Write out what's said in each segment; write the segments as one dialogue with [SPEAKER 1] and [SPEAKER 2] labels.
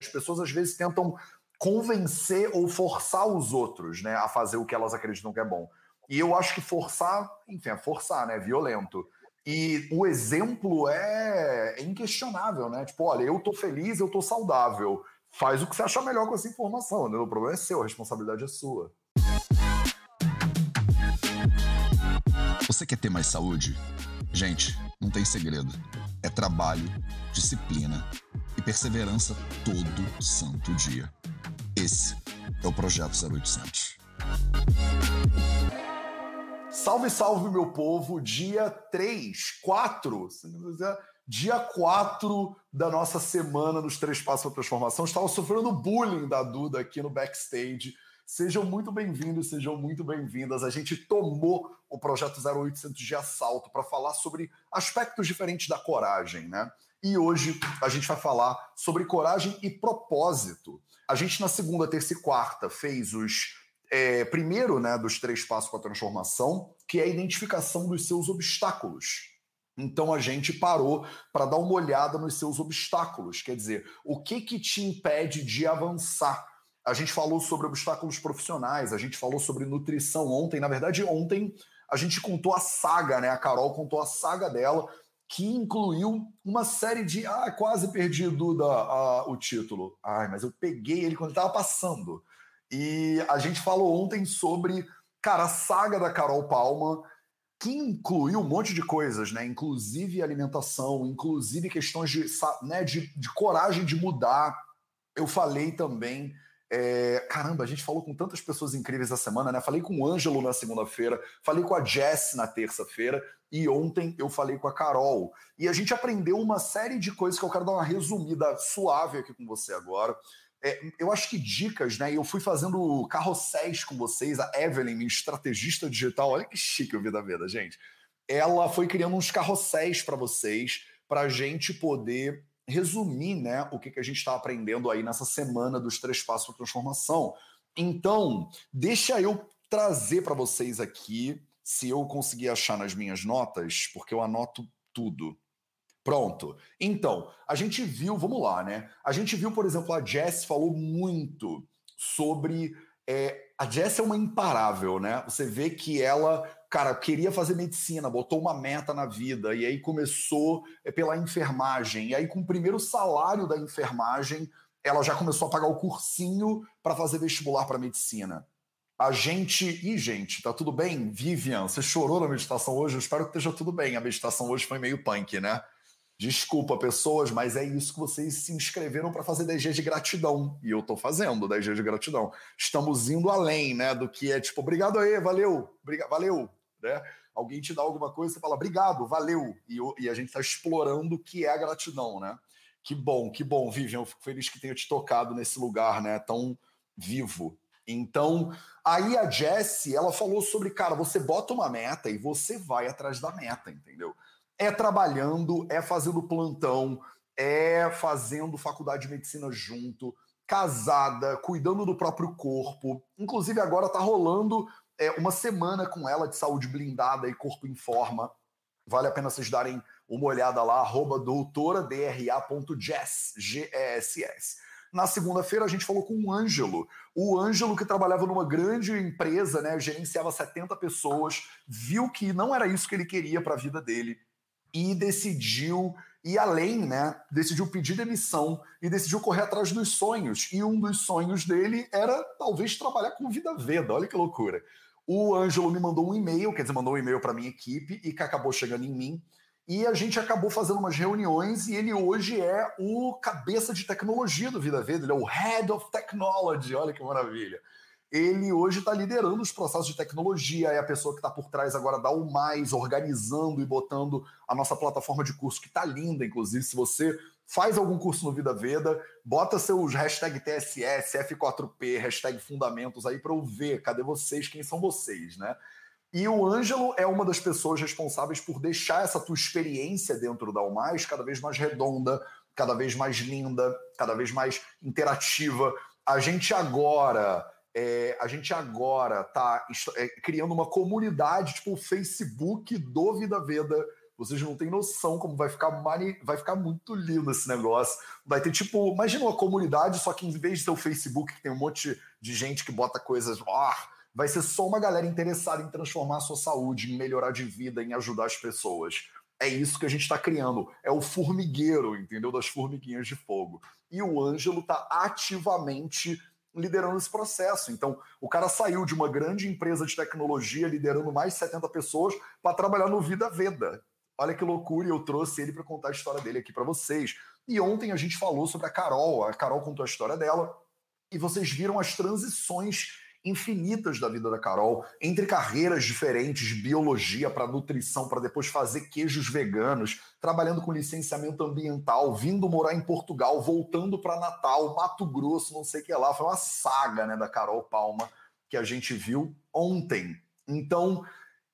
[SPEAKER 1] As pessoas às vezes tentam convencer ou forçar os outros, né, a fazer o que elas acreditam que é bom. E eu acho que forçar, enfim, é forçar, né, violento. E o exemplo é, é inquestionável, né? Tipo, olha, eu tô feliz, eu tô saudável. Faz o que você achar melhor com essa informação, né? O problema é seu, a responsabilidade é sua.
[SPEAKER 2] Você quer ter mais saúde? Gente, não tem segredo. É trabalho, disciplina e perseverança todo santo dia. Esse é o Projeto 0800.
[SPEAKER 1] Salve, salve, meu povo! Dia 3, 4, dia 4 da nossa semana nos Três Passos para Transformação. Estava sofrendo bullying da Duda aqui no backstage. Sejam muito bem-vindos, sejam muito bem-vindas. A gente tomou o projeto 0800 de assalto para falar sobre aspectos diferentes da coragem, né? E hoje a gente vai falar sobre coragem e propósito. A gente, na segunda, terça e quarta, fez os. É, primeiro, né, dos três passos para a transformação, que é a identificação dos seus obstáculos. Então a gente parou para dar uma olhada nos seus obstáculos, quer dizer, o que que te impede de avançar? A gente falou sobre obstáculos profissionais, a gente falou sobre nutrição ontem. Na verdade, ontem a gente contou a saga, né? A Carol contou a saga dela que incluiu uma série de. Ah, quase perdi Duda a, o título. Ai, mas eu peguei ele quando estava passando. E a gente falou ontem sobre, cara, a saga da Carol Palma, que incluiu um monte de coisas, né? Inclusive alimentação, inclusive questões de, né, de, de coragem de mudar. Eu falei também é, caramba, a gente falou com tantas pessoas incríveis essa semana, né? Falei com o Ângelo na segunda-feira, falei com a Jess na terça-feira e ontem eu falei com a Carol. E a gente aprendeu uma série de coisas que eu quero dar uma resumida suave aqui com você agora. É, eu acho que dicas, né? Eu fui fazendo carrosséis com vocês, a Evelyn, minha estrategista digital, olha que chique da vida, gente. Ela foi criando uns carrosséis para vocês, para a gente poder resumir né, o que, que a gente está aprendendo aí nessa semana dos três passos para transformação. Então, deixa eu trazer para vocês aqui, se eu conseguir achar nas minhas notas, porque eu anoto tudo. Pronto. Então, a gente viu, vamos lá, né? A gente viu, por exemplo, a Jess falou muito sobre. É, a Jess é uma imparável, né? Você vê que ela cara, queria fazer medicina, botou uma meta na vida, e aí começou é, pela enfermagem. E aí, com o primeiro salário da enfermagem, ela já começou a pagar o cursinho para fazer vestibular para medicina. A gente. Ih, gente, tá tudo bem? Vivian, você chorou na meditação hoje? Eu espero que esteja tudo bem. A meditação hoje foi meio punk, né? Desculpa, pessoas, mas é isso que vocês se inscreveram para fazer 10 de gratidão. E eu estou fazendo 10 de gratidão. Estamos indo além, né? Do que é tipo, obrigado aí, valeu, valeu, né? Alguém te dá alguma coisa, você fala, obrigado, valeu. E, e a gente está explorando o que é a gratidão, né? Que bom, que bom, Vivian. Eu fico feliz que tenha te tocado nesse lugar, né? Tão vivo. Então, aí a Jessie, ela falou sobre, cara, você bota uma meta e você vai atrás da meta, entendeu? É trabalhando, é fazendo plantão, é fazendo faculdade de medicina junto, casada, cuidando do próprio corpo. Inclusive, agora tá rolando é, uma semana com ela de saúde blindada e corpo em forma. Vale a pena vocês darem uma olhada lá, arroba doutoradra.jess, G-E-S-S. Na segunda-feira a gente falou com o Ângelo. O Ângelo que trabalhava numa grande empresa, né, gerenciava 70 pessoas, viu que não era isso que ele queria para a vida dele e decidiu ir além, né? Decidiu pedir demissão e decidiu correr atrás dos sonhos. E um dos sonhos dele era talvez trabalhar com vida veda. Olha que loucura. O Ângelo me mandou um e-mail, quer dizer, mandou um e-mail para minha equipe e que acabou chegando em mim. E a gente acabou fazendo umas reuniões e ele hoje é o cabeça de tecnologia do Vida Verde, ele é o Head of Technology, olha que maravilha. Ele hoje está liderando os processos de tecnologia, é a pessoa que está por trás agora da O Mais, organizando e botando a nossa plataforma de curso, que está linda, inclusive, se você faz algum curso no Vida Veda, bota seus hashtag TSS, F4P, hashtag Fundamentos aí para eu ver cadê vocês, quem são vocês, né? E o Ângelo é uma das pessoas responsáveis por deixar essa tua experiência dentro da Almais cada vez mais redonda, cada vez mais linda, cada vez mais interativa. A gente agora, é, a gente agora tá é, criando uma comunidade, tipo o Facebook do Vida Veda Vocês não têm noção como vai ficar mani... vai ficar muito lindo esse negócio. Vai ter tipo, imagina uma comunidade, só que em vez de ser o Facebook, que tem um monte de gente que bota coisas. Oh, vai ser só uma galera interessada em transformar a sua saúde, em melhorar de vida, em ajudar as pessoas. É isso que a gente está criando. É o formigueiro, entendeu? Das formiguinhas de fogo. E o Ângelo está ativamente liderando esse processo. Então, o cara saiu de uma grande empresa de tecnologia, liderando mais de 70 pessoas, para trabalhar no Vida Veda. Olha que loucura, e eu trouxe ele para contar a história dele aqui para vocês. E ontem a gente falou sobre a Carol, a Carol contou a história dela, e vocês viram as transições infinitas da vida da Carol, entre carreiras diferentes, biologia para nutrição, para depois fazer queijos veganos, trabalhando com licenciamento ambiental, vindo morar em Portugal, voltando para Natal, Mato Grosso, não sei o que lá. Foi uma saga né, da Carol Palma que a gente viu ontem. Então,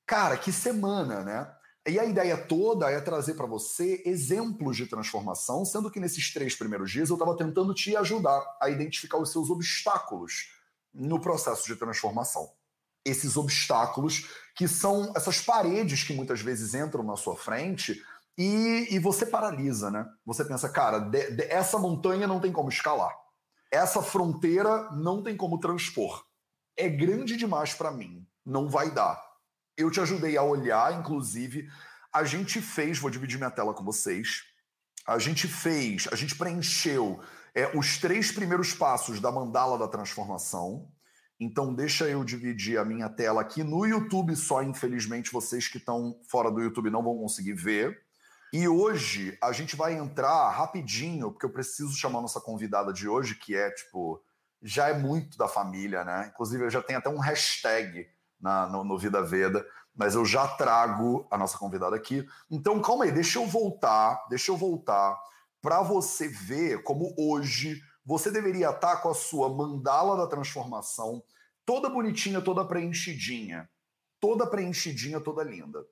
[SPEAKER 1] cara, que semana, né? E a ideia toda é trazer para você exemplos de transformação, sendo que nesses três primeiros dias eu estava tentando te ajudar a identificar os seus obstáculos no processo de transformação. Esses obstáculos que são essas paredes que muitas vezes entram na sua frente e, e você paralisa, né? Você pensa, cara, de, de, essa montanha não tem como escalar. Essa fronteira não tem como transpor. É grande demais para mim. Não vai dar. Eu te ajudei a olhar, inclusive. A gente fez, vou dividir minha tela com vocês. A gente fez, a gente preencheu é, os três primeiros passos da mandala da transformação. Então, deixa eu dividir a minha tela aqui. No YouTube, só, infelizmente, vocês que estão fora do YouTube não vão conseguir ver. E hoje a gente vai entrar rapidinho, porque eu preciso chamar nossa convidada de hoje, que é tipo, já é muito da família, né? Inclusive, eu já tenho até um hashtag na, no, no Vida Veda, mas eu já trago a nossa convidada aqui. Então, calma aí, deixa eu voltar, deixa eu voltar para você ver como hoje você deveria estar com a sua mandala da transformação toda bonitinha, toda preenchidinha, toda preenchidinha, toda linda.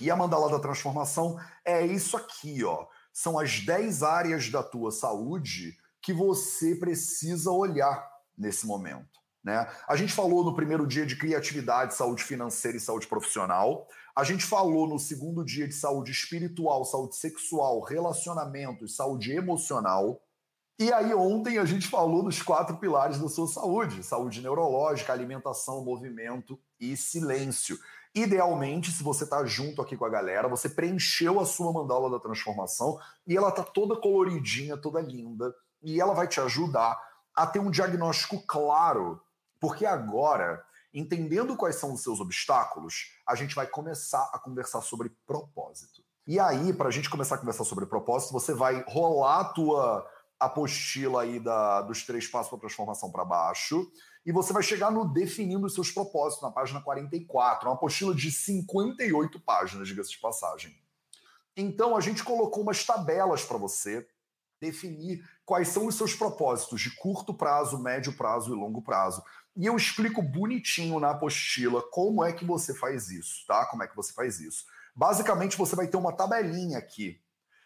[SPEAKER 1] E a mandala da transformação é isso aqui, ó. São as 10 áreas da tua saúde que você precisa olhar nesse momento. Né? A gente falou no primeiro dia de criatividade, saúde financeira e saúde profissional. A gente falou no segundo dia de saúde espiritual, saúde sexual, relacionamentos, saúde emocional. E aí, ontem a gente falou dos quatro pilares da sua saúde: saúde neurológica, alimentação, movimento e silêncio. Idealmente, se você está junto aqui com a galera, você preencheu a sua mandala da transformação e ela está toda coloridinha, toda linda, e ela vai te ajudar a ter um diagnóstico claro porque agora, entendendo quais são os seus obstáculos, a gente vai começar a conversar sobre propósito. E aí, para a gente começar a conversar sobre propósito, você vai rolar a tua apostila aí da, dos três passos para transformação para baixo e você vai chegar no definindo os seus propósitos, na página 44, uma apostila de 58 páginas, diga-se de passagem. Então, a gente colocou umas tabelas para você definir quais são os seus propósitos de curto prazo, médio prazo e longo prazo. E eu explico bonitinho na apostila como é que você faz isso, tá? Como é que você faz isso. Basicamente, você vai ter uma tabelinha aqui.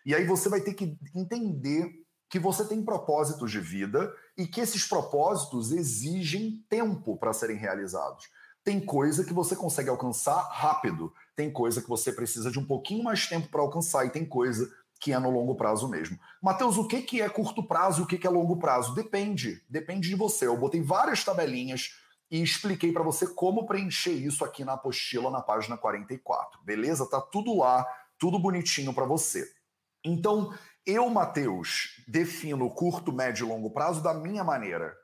[SPEAKER 1] E aí você vai ter que entender que você tem propósitos de vida e que esses propósitos exigem tempo para serem realizados. Tem coisa que você consegue alcançar rápido, tem coisa que você precisa de um pouquinho mais tempo para alcançar, e tem coisa que é no longo prazo mesmo. Matheus, o que, que é curto prazo e o que, que é longo prazo? Depende, depende de você. Eu botei várias tabelinhas e expliquei para você como preencher isso aqui na apostila na página 44, beleza? Tá tudo lá, tudo bonitinho para você. Então, eu, Matheus, defino curto, médio e longo prazo da minha maneira.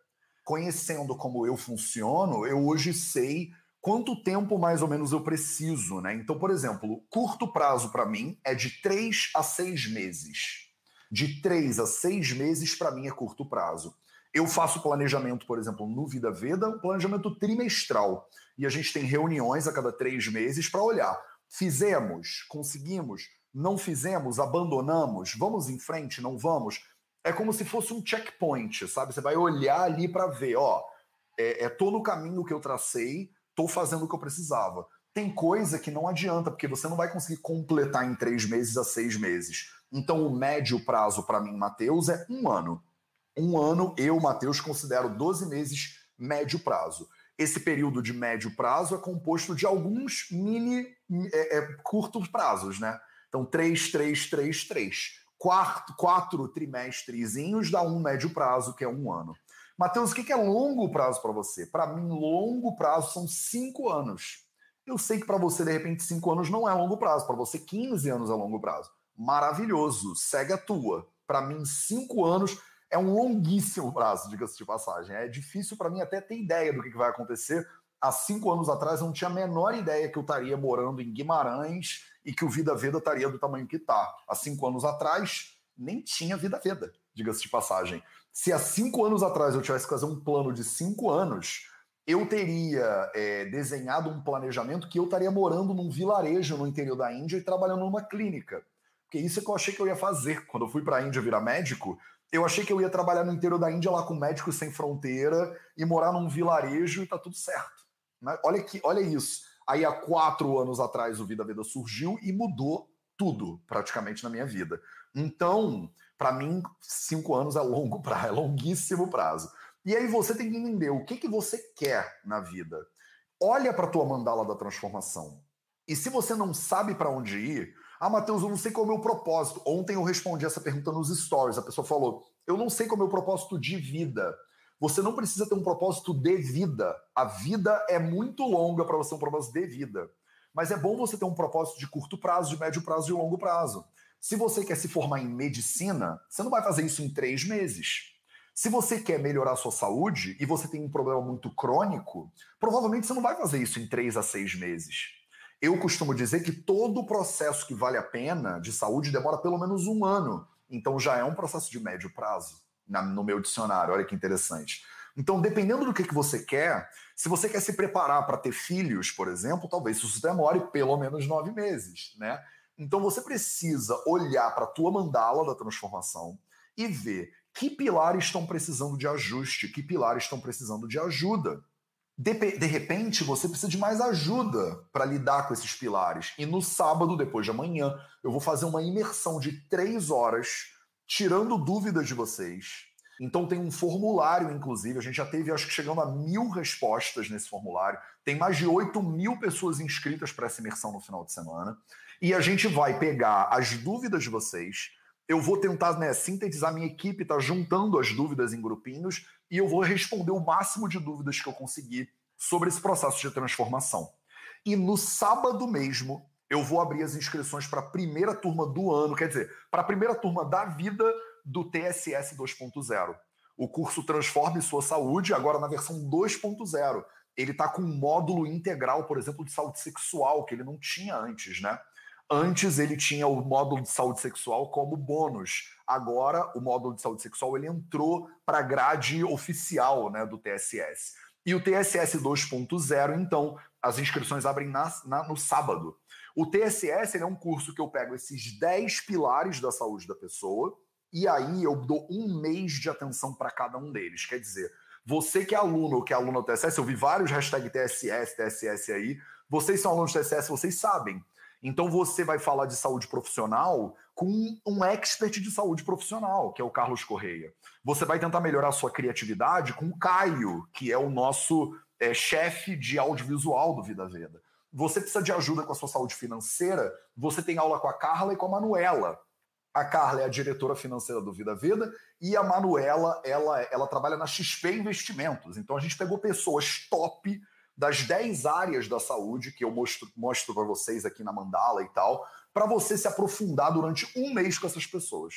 [SPEAKER 1] Conhecendo como eu funciono, eu hoje sei quanto tempo mais ou menos eu preciso, né? Então, por exemplo, curto prazo para mim é de três a seis meses. De três a seis meses para mim é curto prazo. Eu faço planejamento, por exemplo, no Vida Veda, um planejamento trimestral. E a gente tem reuniões a cada três meses para olhar. Fizemos, conseguimos, não fizemos, abandonamos, vamos em frente, não vamos. É como se fosse um checkpoint, sabe? Você vai olhar ali para ver, ó, é, é tô no caminho que eu tracei, estou fazendo o que eu precisava. Tem coisa que não adianta, porque você não vai conseguir completar em três meses a seis meses. Então, o médio prazo para mim, Matheus, é um ano. Um ano, eu, Matheus, considero 12 meses médio prazo. Esse período de médio prazo é composto de alguns mini é, é, curtos prazos, né? Então, 3, 3, 3, 3. Quatro, quatro trimestrezinhos dá um médio prazo, que é um ano. Matheus, o que é longo prazo para você? Para mim, longo prazo são cinco anos. Eu sei que para você, de repente, cinco anos não é longo prazo. Para você, 15 anos é longo prazo. Maravilhoso. Segue a tua. Para mim, cinco anos é um longuíssimo prazo, diga-se de passagem. É difícil para mim até ter ideia do que vai acontecer. Há cinco anos atrás, eu não tinha a menor ideia que eu estaria morando em Guimarães e que o Vida Veda estaria do tamanho que está. Há cinco anos atrás, nem tinha Vida Veda, diga-se de passagem. Se há cinco anos atrás eu tivesse que fazer um plano de cinco anos, eu teria é, desenhado um planejamento que eu estaria morando num vilarejo no interior da Índia e trabalhando numa clínica. Porque isso é que eu achei que eu ia fazer. Quando eu fui para a Índia virar médico, eu achei que eu ia trabalhar no interior da Índia lá com Médicos Sem Fronteira e morar num vilarejo e tá tudo certo. Né? Olha, que, olha isso. Aí há quatro anos atrás o Vida Veda surgiu e mudou tudo praticamente na minha vida. Então, para mim, cinco anos é longo prazo, é longuíssimo prazo. E aí você tem que entender o que, que você quer na vida. Olha para tua mandala da transformação. E se você não sabe para onde ir, ah, Matheus, eu não sei qual é o meu propósito. Ontem eu respondi essa pergunta nos stories. A pessoa falou: Eu não sei qual é o meu propósito de vida. Você não precisa ter um propósito de vida. A vida é muito longa para você ter um propósito de vida. Mas é bom você ter um propósito de curto prazo, de médio prazo e longo prazo. Se você quer se formar em medicina, você não vai fazer isso em três meses. Se você quer melhorar a sua saúde e você tem um problema muito crônico, provavelmente você não vai fazer isso em três a seis meses. Eu costumo dizer que todo processo que vale a pena de saúde demora pelo menos um ano. Então já é um processo de médio prazo no meu dicionário. Olha que interessante. Então, dependendo do que, que você quer, se você quer se preparar para ter filhos, por exemplo, talvez isso demore pelo menos nove meses, né? Então você precisa olhar para a tua mandala da transformação e ver que pilares estão precisando de ajuste, que pilares estão precisando de ajuda. De, de repente, você precisa de mais ajuda para lidar com esses pilares. E no sábado, depois de amanhã, eu vou fazer uma imersão de três horas, tirando dúvidas de vocês. Então tem um formulário, inclusive, a gente já teve, acho que chegando a mil respostas nesse formulário. Tem mais de 8 mil pessoas inscritas para essa imersão no final de semana. E a gente vai pegar as dúvidas de vocês. Eu vou tentar né, sintetizar, minha equipe está juntando as dúvidas em grupinhos e eu vou responder o máximo de dúvidas que eu conseguir sobre esse processo de transformação. E no sábado mesmo, eu vou abrir as inscrições para a primeira turma do ano, quer dizer, para a primeira turma da vida do TSS 2.0. O curso Transforme Sua Saúde, agora na versão 2.0. Ele está com um módulo integral, por exemplo, de saúde sexual, que ele não tinha antes, né? Antes ele tinha o módulo de saúde sexual como bônus. Agora o módulo de saúde sexual ele entrou para a grade oficial né, do TSS. E o TSS 2.0, então, as inscrições abrem na, na, no sábado. O TSS é um curso que eu pego esses 10 pilares da saúde da pessoa e aí eu dou um mês de atenção para cada um deles. Quer dizer, você que é aluno ou que é aluno do TSS, eu vi vários hashtag TSS, TSS aí. Vocês são alunos do TSS, vocês sabem então você vai falar de saúde profissional com um expert de saúde profissional, que é o Carlos Correia. Você vai tentar melhorar a sua criatividade com o Caio, que é o nosso é, chefe de audiovisual do Vida Veda. Você precisa de ajuda com a sua saúde financeira, você tem aula com a Carla e com a Manuela. A Carla é a diretora financeira do Vida Veda e a Manuela, ela, ela trabalha na XP Investimentos. Então a gente pegou pessoas top das 10 áreas da saúde que eu mostro, mostro para vocês aqui na mandala e tal, para você se aprofundar durante um mês com essas pessoas.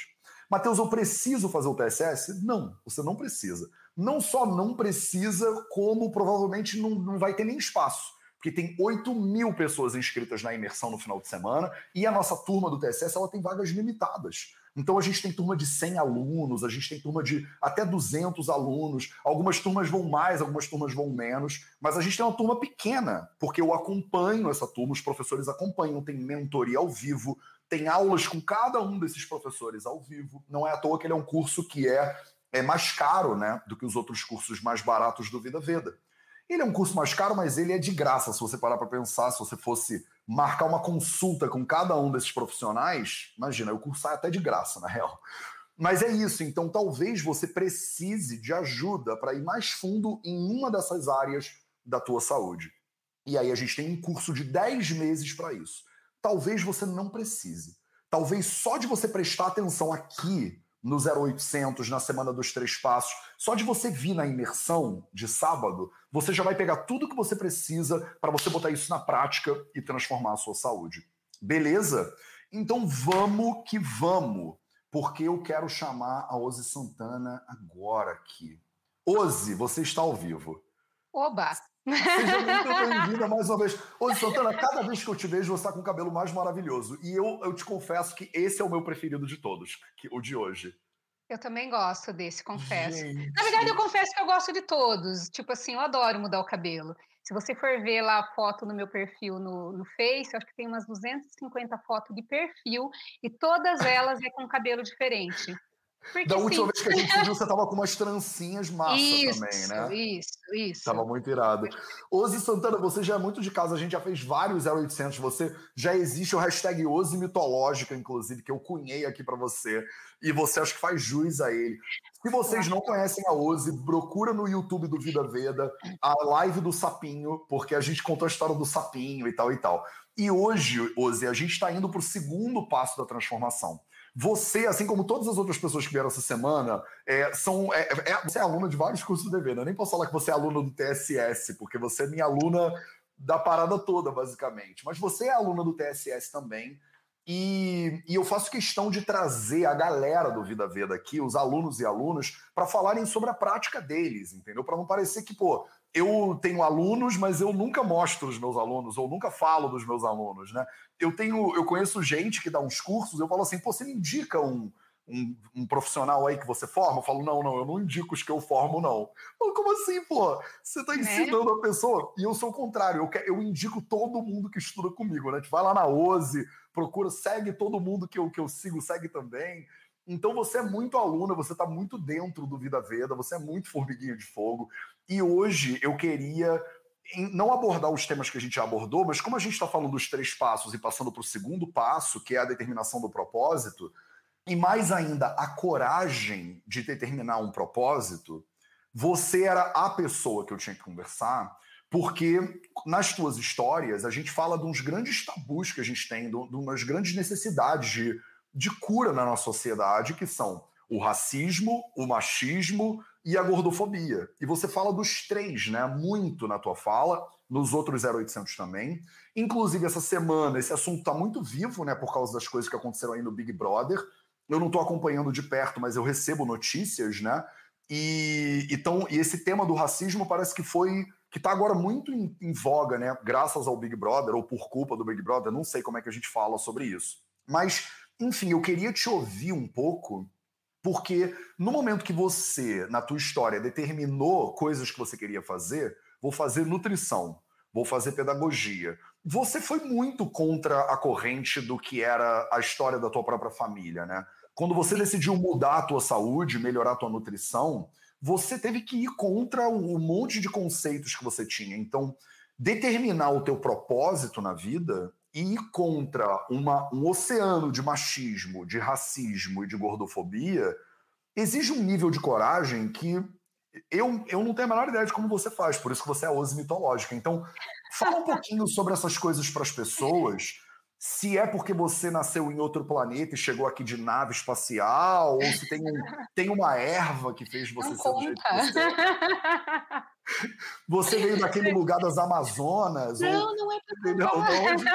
[SPEAKER 1] Mateus, eu preciso fazer o TSS? Não, você não precisa. Não só não precisa, como provavelmente não, não vai ter nem espaço. Porque tem 8 mil pessoas inscritas na imersão no final de semana e a nossa turma do TSS ela tem vagas limitadas. Então a gente tem turma de 100 alunos, a gente tem turma de até 200 alunos. Algumas turmas vão mais, algumas turmas vão menos, mas a gente tem uma turma pequena, porque eu acompanho essa turma, os professores acompanham, tem mentoria ao vivo, tem aulas com cada um desses professores ao vivo. Não é à toa que ele é um curso que é, é mais caro né, do que os outros cursos mais baratos do Vida Veda. Ele é um curso mais caro, mas ele é de graça, se você parar para pensar, se você fosse marcar uma consulta com cada um desses profissionais, imagina, o curso sai até de graça, na real. Mas é isso, então talvez você precise de ajuda para ir mais fundo em uma dessas áreas da tua saúde. E aí a gente tem um curso de 10 meses para isso. Talvez você não precise. talvez só de você prestar atenção aqui no 0800, na Semana dos Três Passos, só de você vir na imersão de sábado, você já vai pegar tudo que você precisa para você botar isso na prática e transformar a sua saúde. Beleza? Então vamos que vamos, porque eu quero chamar a Ozzy Santana agora aqui. Ozzy, você está ao vivo.
[SPEAKER 3] Oba!
[SPEAKER 1] Seja muito bem-vinda mais uma vez. Ozzy Santana, cada vez que eu te vejo, você está com o cabelo mais maravilhoso. E eu, eu te confesso que esse é o meu preferido de todos, que, o de hoje.
[SPEAKER 3] Eu também gosto desse, confesso. Gente. Na verdade, eu confesso que eu gosto de todos. Tipo assim, eu adoro mudar o cabelo. Se você for ver lá a foto no meu perfil no, no Face, acho que tem umas 250 fotos de perfil e todas elas é com cabelo diferente.
[SPEAKER 1] Porque da última sim. vez que a gente viu, você tava com umas trancinhas massa
[SPEAKER 3] isso,
[SPEAKER 1] também, né?
[SPEAKER 3] Isso, isso.
[SPEAKER 1] Tava muito irado. Ozzy Santana, você já é muito de casa, a gente já fez vários 0800, você já existe o hashtag Ozzy Mitológica, inclusive, que eu cunhei aqui para você, e você acho que faz jus a ele. Se vocês não conhecem a Ozzy, procura no YouTube do Vida Veda a live do Sapinho, porque a gente contou a história do Sapinho e tal e tal. E hoje, Ozzy, a gente está indo para o segundo passo da transformação. Você, assim como todas as outras pessoas que vieram essa semana, é, são, é, é, você é aluna de vários cursos do DV, né? Eu nem posso falar que você é aluna do TSS, porque você é minha aluna da parada toda, basicamente. Mas você é aluna do TSS também. E, e, eu faço questão de trazer a galera do Vida Veda aqui, os alunos e alunas, para falarem sobre a prática deles, entendeu? Para não parecer que, pô, eu tenho alunos, mas eu nunca mostro os meus alunos, ou nunca falo dos meus alunos, né? Eu tenho, eu conheço gente que dá uns cursos, eu falo assim, pô, você me indica um, um, um, profissional aí que você forma? Eu falo, não, não, eu não indico os que eu formo, não. Falo, como assim, pô? Você está ensinando é. a pessoa? E eu sou o contrário, eu, eu indico todo mundo que estuda comigo, né? Vai lá na OSE, procura, segue todo mundo que eu, que eu sigo, segue também. Então você é muito aluna, você está muito dentro do Vida Veda, você é muito formiguinho de fogo. E hoje eu queria não abordar os temas que a gente já abordou, mas como a gente está falando dos três passos e passando para o segundo passo, que é a determinação do propósito, e mais ainda a coragem de determinar um propósito, você era a pessoa que eu tinha que conversar, porque nas tuas histórias a gente fala de uns grandes tabus que a gente tem, de umas grandes necessidades de, de cura na nossa sociedade, que são o racismo, o machismo e a gordofobia. E você fala dos três, né? Muito na tua fala, nos outros 0800 também. Inclusive, essa semana, esse assunto está muito vivo, né? Por causa das coisas que aconteceram aí no Big Brother. Eu não estou acompanhando de perto, mas eu recebo notícias, né? E, então, e esse tema do racismo parece que foi que está agora muito em, em, voga, né? Graças ao Big Brother ou por culpa do Big Brother, não sei como é que a gente fala sobre isso. Mas, enfim, eu queria te ouvir um pouco, porque no momento que você, na tua história, determinou coisas que você queria fazer, vou fazer nutrição, vou fazer pedagogia. Você foi muito contra a corrente do que era a história da tua própria família, né? Quando você decidiu mudar a tua saúde, melhorar a tua nutrição, você teve que ir contra um monte de conceitos que você tinha. Então, determinar o teu propósito na vida e contra uma, um oceano de machismo, de racismo e de gordofobia exige um nível de coragem que eu, eu não tenho a menor ideia de como você faz, por isso que você é ose mitológica. Então, fala um pouquinho sobre essas coisas para as pessoas se é porque você nasceu em outro planeta e chegou aqui de nave espacial, ou se tem, um, tem uma erva que fez você
[SPEAKER 3] não
[SPEAKER 1] ser do jeito que você é. Você veio daquele lugar das Amazonas?
[SPEAKER 3] Não,
[SPEAKER 1] ou,
[SPEAKER 3] não é pra da
[SPEAKER 1] onde,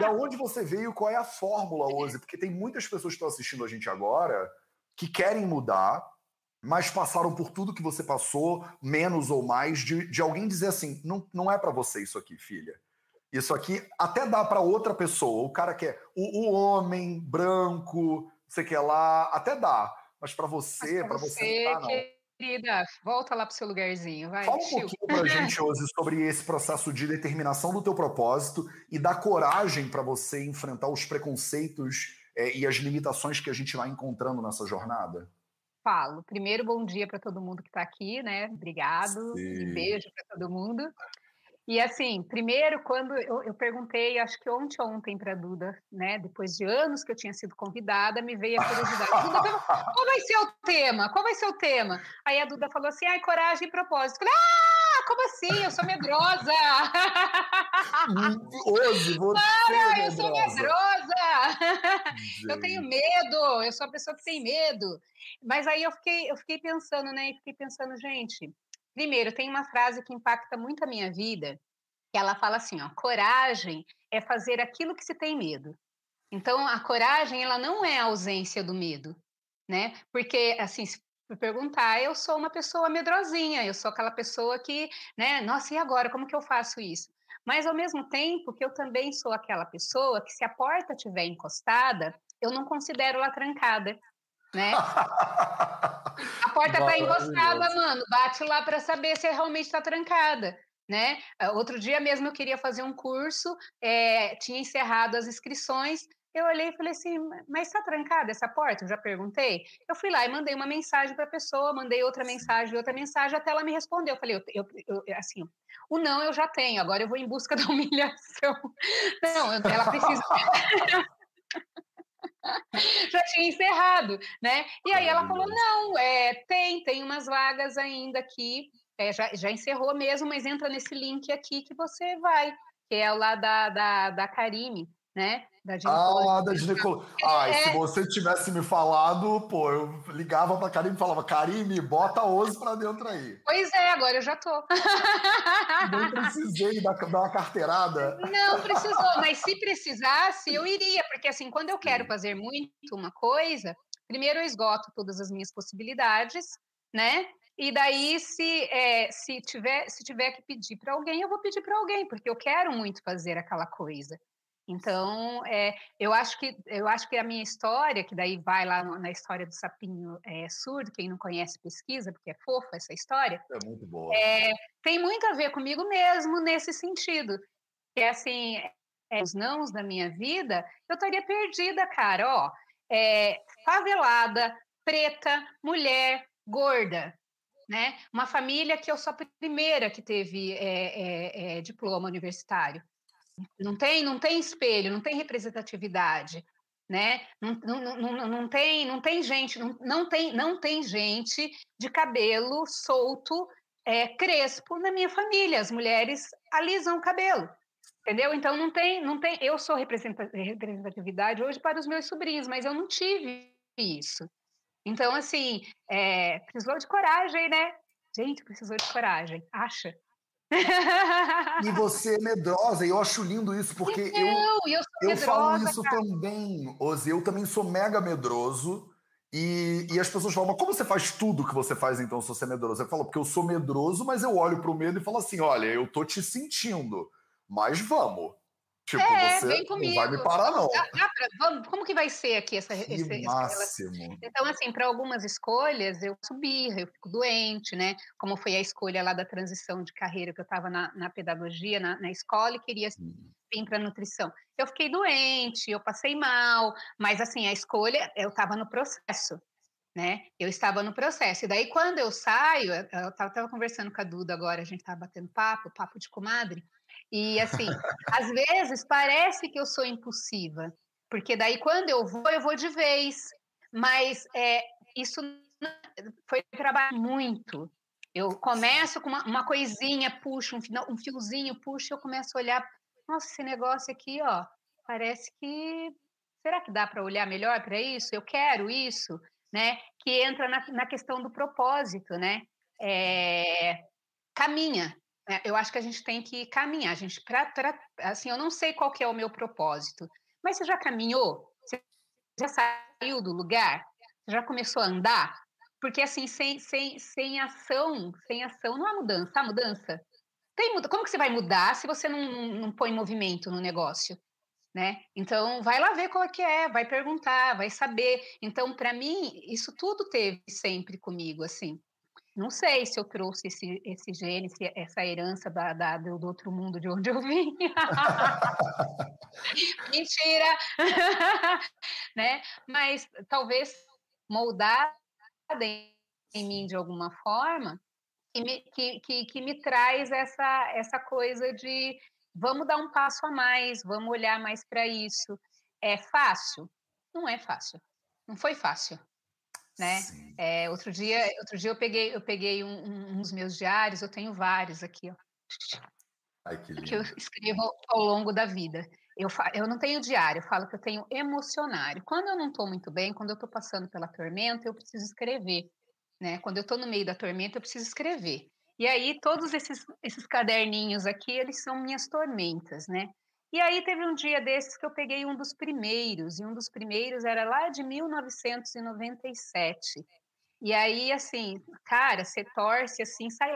[SPEAKER 1] da onde você veio? Qual é a fórmula, hoje? Porque tem muitas pessoas que estão assistindo a gente agora que querem mudar, mas passaram por tudo que você passou, menos ou mais, de, de alguém dizer assim: não, não é para você isso aqui, filha isso aqui até dá para outra pessoa. O cara quer o, o homem branco, você quer lá, até dá. Mas para você, para você, você não dá.
[SPEAKER 3] Querida, volta lá para o seu lugarzinho, vai.
[SPEAKER 1] Fala um pouquinho para a gente, hoje sobre esse processo de determinação do teu propósito e da coragem para você enfrentar os preconceitos é, e as limitações que a gente vai encontrando nessa jornada.
[SPEAKER 3] Falo. Primeiro, bom dia para todo mundo que está aqui, né? Obrigado. Sim. E beijo para todo mundo. E assim, primeiro, quando eu, eu perguntei, acho que ontem ontem para a Duda, né? Depois de anos que eu tinha sido convidada, me veio a curiosidade. Duda, qual vai ser o tema? Qual vai ser o tema? Aí a Duda falou assim: ai, coragem e propósito. Falei, ah! Como assim? Eu sou medrosa!
[SPEAKER 1] Hoje, você Para,
[SPEAKER 3] é eu sou medrosa! eu tenho medo, eu sou a pessoa que tem medo. Mas aí eu fiquei, eu fiquei pensando, né? E fiquei pensando, gente, primeiro, tem uma frase que impacta muito a minha vida, que ela fala assim, ó, coragem é fazer aquilo que se tem medo. Então, a coragem, ela não é a ausência do medo, né? Porque, assim, se perguntar, eu sou uma pessoa medrosinha, eu sou aquela pessoa que, né, nossa, e agora, como que eu faço isso? Mas, ao mesmo tempo, que eu também sou aquela pessoa que, se a porta estiver encostada, eu não considero ela trancada, né? a porta está encostada, mano, bate lá para saber se realmente está trancada né? Ah, outro dia mesmo eu queria fazer um curso, é, tinha encerrado as inscrições, eu olhei e falei assim, mas está trancada essa porta? Eu já perguntei. Eu fui lá e mandei uma mensagem para a pessoa, mandei outra mensagem, outra mensagem, até ela me respondeu. Eu falei, eu, eu, eu, assim, o não eu já tenho, agora eu vou em busca da humilhação. Não, ela precisa. já tinha encerrado, né? E aí ela falou, não, é, tem, tem umas vagas ainda aqui, é, já, já encerrou mesmo, mas entra nesse link aqui que você vai, que é o lá da, da, da Karime, né?
[SPEAKER 1] Da ah, da ginecologia. Ai, é... se você tivesse me falado, pô, eu ligava pra Karime e falava, Karime, bota Oze pra dentro aí.
[SPEAKER 3] Pois é, agora eu já tô.
[SPEAKER 1] Não precisei dar, dar uma carteirada.
[SPEAKER 3] Não precisou, mas se precisasse, eu iria, porque assim, quando eu quero fazer muito uma coisa, primeiro eu esgoto todas as minhas possibilidades, né? E daí, se, é, se, tiver, se tiver que pedir para alguém, eu vou pedir para alguém, porque eu quero muito fazer aquela coisa. Então, é, eu, acho que, eu acho que a minha história, que daí vai lá na história do sapinho é, surdo, quem não conhece pesquisa, porque é fofa essa história.
[SPEAKER 1] É muito boa.
[SPEAKER 3] É, tem muito a ver comigo mesmo nesse sentido. Que é assim, os nãos da minha vida, eu estaria perdida, cara. Ó, favelada, preta, mulher, gorda né? Uma família que eu sou a primeira que teve diploma universitário. Não tem, não tem espelho, não tem representatividade, né? Não, não, não, não tem, não tem gente, não, não tem, não tem gente de cabelo solto, é, crespo na minha família. As mulheres alisam o cabelo, entendeu? Então não tem, não tem. Eu sou representatividade hoje para os meus sobrinhos, mas eu não tive isso. Então, assim, é, precisou de coragem, né? Gente, precisou de coragem, acha?
[SPEAKER 1] E você é medrosa, e eu acho lindo isso, porque eu, eu, eu, eu falo isso cara. também, Ozzy, eu também sou mega medroso, e, e as pessoas falam, mas como você faz tudo que você faz então se você é medroso? Eu falo, porque eu sou medroso, mas eu olho para o medo e falo assim, olha, eu tô te sentindo, mas vamos. Tipo, é, você não vai me parar, não. Dá, dá
[SPEAKER 3] pra, vamos, como que vai ser aqui essa, que esse, máximo. Então, assim, para algumas escolhas, eu subi, eu fico doente, né? Como foi a escolha lá da transição de carreira, que eu estava na, na, pedagogia, na, na, escola, e queria hum. vir para nutrição. Eu fiquei doente, eu passei mal, mas, assim, a escolha, eu estava no processo. Né? Eu estava no processo. E daí, quando eu saio, eu estava conversando com a Duda agora, a gente estava batendo papo, papo de comadre, e assim, às vezes parece que eu sou impulsiva, porque daí quando eu vou, eu vou de vez. Mas é, isso foi trabalho muito. Eu começo com uma, uma coisinha, puxo um, um fiozinho, puxo, eu começo a olhar. Nossa, esse negócio aqui, ó, parece que. Será que dá para olhar melhor para isso? Eu quero isso, né? Que entra na, na questão do propósito, né? É, caminha, é, eu acho que a gente tem que caminhar. Gente, pra, pra, assim, eu não sei qual que é o meu propósito, mas você já caminhou? Você já saiu do lugar? Você já começou a andar? Porque assim, sem, sem, sem ação, sem ação não há mudança. Há mudança? Tem, como que você vai mudar se você não, não põe movimento no negócio? Né? Então, vai lá ver qual é que é, vai perguntar, vai saber. Então, para mim, isso tudo teve sempre comigo, assim. Não sei se eu trouxe esse, esse gene, essa herança da, da, do outro mundo de onde eu vim. Mentira! né? Mas talvez moldada em mim de alguma forma, que me, que, que, que me traz essa, essa coisa de vamos dar um passo a mais, vamos olhar mais para isso. É fácil? Não é fácil. Não foi fácil. Né? É, outro dia, outro dia eu peguei, eu peguei um, um, uns meus diários, eu tenho vários aqui, ó.
[SPEAKER 1] Ai, que,
[SPEAKER 3] que eu escrevo ao longo da vida. Eu, eu não tenho diário, eu falo que eu tenho emocionário. Quando eu não estou muito bem, quando eu estou passando pela tormenta, eu preciso escrever. Né? Quando eu estou no meio da tormenta, eu preciso escrever. E aí, todos esses, esses caderninhos aqui, eles são minhas tormentas, né? E aí teve um dia desses que eu peguei um dos primeiros, e um dos primeiros era lá de 1997. E aí, assim, cara, você torce assim, sai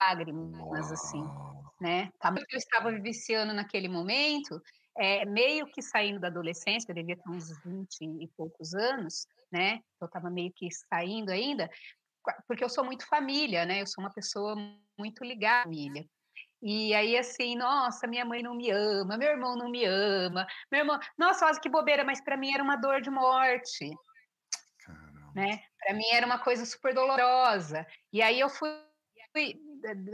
[SPEAKER 3] lágrimas, assim, né? Tá eu estava vivenciando naquele momento, é, meio que saindo da adolescência, eu devia ter uns 20 e poucos anos, né? Eu estava meio que saindo ainda, porque eu sou muito família, né? Eu sou uma pessoa muito ligada à família. E aí, assim, nossa, minha mãe não me ama, meu irmão não me ama, meu irmão, nossa, olha que bobeira, mas para mim era uma dor de morte, Caramba. né? Para mim era uma coisa super dolorosa. E aí eu fui, fui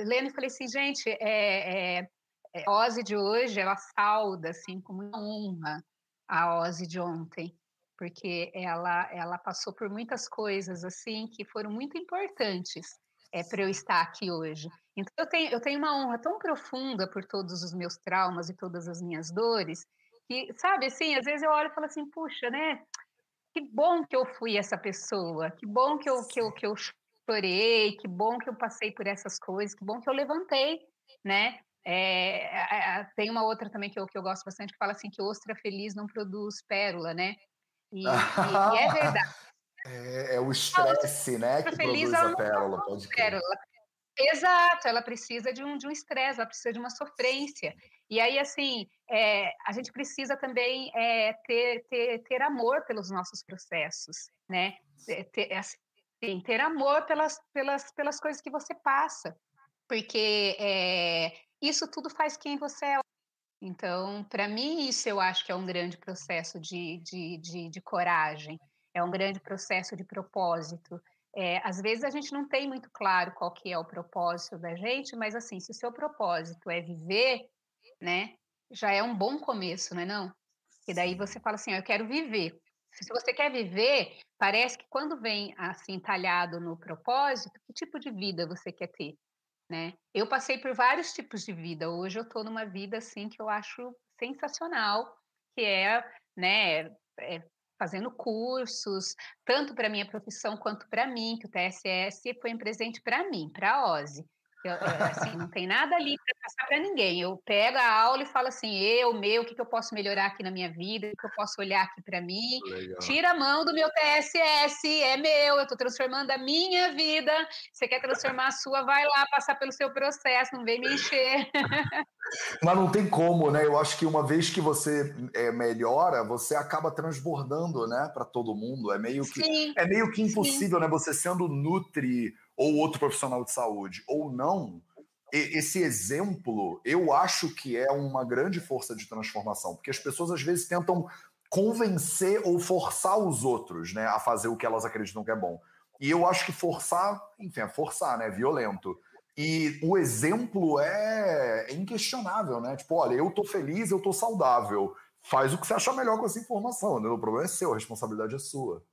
[SPEAKER 3] lendo e falei assim, gente, é, é, é, a Ozzy de hoje, ela sauda, assim, com muita honra a Ozzy de ontem, porque ela, ela passou por muitas coisas, assim, que foram muito importantes é, para eu estar aqui hoje. Então, eu tenho, eu tenho uma honra tão profunda por todos os meus traumas e todas as minhas dores, que, sabe, assim, às vezes eu olho e falo assim, puxa, né? Que bom que eu fui essa pessoa, que bom que eu, que eu, que eu chorei, que bom que eu passei por essas coisas, que bom que eu levantei, né? É, tem uma outra também que eu, que eu gosto bastante que fala assim que ostra feliz não produz pérola, né? E, e, e é verdade.
[SPEAKER 1] É, é o estresse, né, que feliz, produz a pérola, pode. Pérola.
[SPEAKER 3] Exato, ela precisa de um de um estresse, ela precisa de uma sofrência. E aí, assim, é, a gente precisa também é, ter, ter, ter amor pelos nossos processos, né? Ter, assim, ter amor pelas, pelas, pelas coisas que você passa, porque é, isso tudo faz quem você é. Então, para mim, isso eu acho que é um grande processo de, de, de, de coragem é um grande processo de propósito. É, às vezes a gente não tem muito claro qual que é o propósito da gente, mas assim, se o seu propósito é viver, né, já é um bom começo, não é não? E daí você fala assim, ah, eu quero viver. Se você quer viver, parece que quando vem assim talhado no propósito, que tipo de vida você quer ter, né? Eu passei por vários tipos de vida. Hoje eu estou numa vida assim que eu acho sensacional, que é, né, é fazendo cursos, tanto para minha profissão quanto para mim, que o TSS foi um presente para mim, para a OSE. Eu, assim, não tem nada ali para passar para ninguém. Eu pego a aula e falo assim: eu, meu, o que, que eu posso melhorar aqui na minha vida, o que eu posso olhar aqui para mim. Legal. Tira a mão do meu TSS, é meu, eu estou transformando a minha vida. Você quer transformar a sua, vai lá passar pelo seu processo, não vem me encher.
[SPEAKER 1] Mas não tem como, né? Eu acho que uma vez que você é, melhora, você acaba transbordando, né, para todo mundo. É meio que sim, é meio que impossível, sim. né? Você sendo nutri ou outro profissional de saúde ou não, esse exemplo eu acho que é uma grande força de transformação, porque as pessoas às vezes tentam convencer ou forçar os outros, né, a fazer o que elas acreditam que é bom. E eu acho que forçar, enfim, é forçar, né, violento. E o exemplo é, é inquestionável, né? Tipo, olha, eu tô feliz, eu tô saudável. Faz o que você achar melhor com essa informação, né? O problema é seu, a responsabilidade é sua.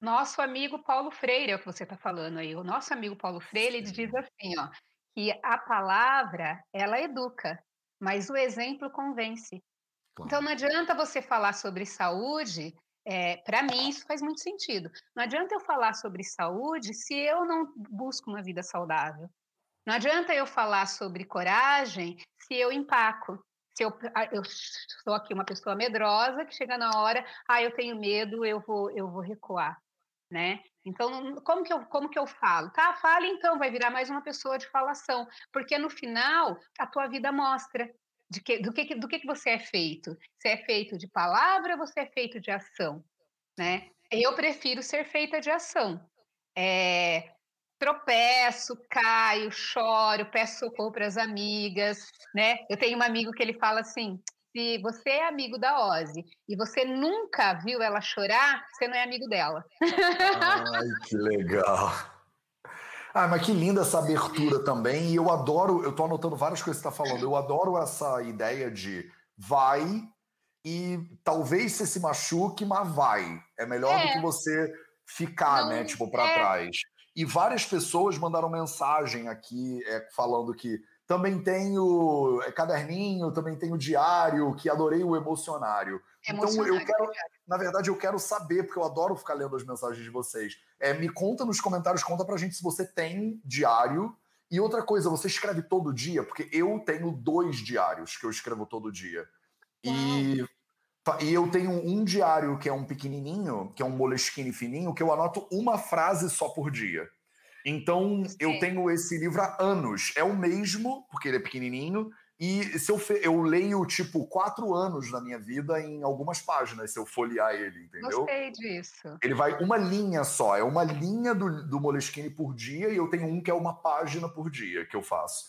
[SPEAKER 3] Nosso amigo Paulo Freire, é o que você está falando aí. O nosso amigo Paulo Freire ele diz assim, ó, que a palavra ela educa, mas o exemplo convence. Claro. Então não adianta você falar sobre saúde. É, Para mim isso faz muito sentido. Não adianta eu falar sobre saúde se eu não busco uma vida saudável. Não adianta eu falar sobre coragem se eu empaco. Se eu, eu sou aqui uma pessoa medrosa que chega na hora, ah, eu tenho medo, eu vou, eu vou recuar né? Então, como que eu, como que eu falo? Tá, fale então, vai virar mais uma pessoa de falação, porque no final a tua vida mostra de que, do, que, do que, que você é feito. Você é feito de palavra, você é feito de ação, né? Eu prefiro ser feita de ação. É, tropeço, caio, choro, peço socorro para as amigas, né? Eu tenho um amigo que ele fala assim: se você é amigo da Ozzy e você nunca viu ela chorar, você não é amigo dela.
[SPEAKER 1] Ai, que legal. Ah, mas que linda essa abertura também. E eu adoro, eu tô anotando várias coisas que você está falando. Eu adoro essa ideia de vai e talvez você se machuque, mas vai. É melhor é. do que você ficar, não, né, tipo, para é... trás. E várias pessoas mandaram mensagem aqui é, falando que também tenho é, caderninho, também tenho diário, que adorei o emocionário. Então eu quero, na verdade, eu quero saber, porque eu adoro ficar lendo as mensagens de vocês. É, me conta nos comentários, conta pra gente se você tem diário. E outra coisa, você escreve todo dia? Porque eu tenho dois diários que eu escrevo todo dia. E, e eu tenho um diário que é um pequenininho, que é um moleskine fininho, que eu anoto uma frase só por dia. Então, Sim. eu tenho esse livro há anos. É o mesmo, porque ele é pequenininho, e se eu, eu leio, tipo, quatro anos na minha vida em algumas páginas, se eu folhear ele, entendeu?
[SPEAKER 3] Gostei disso.
[SPEAKER 1] Ele vai uma linha só, é uma linha do, do Moleskine por dia, e eu tenho um que é uma página por dia que eu faço.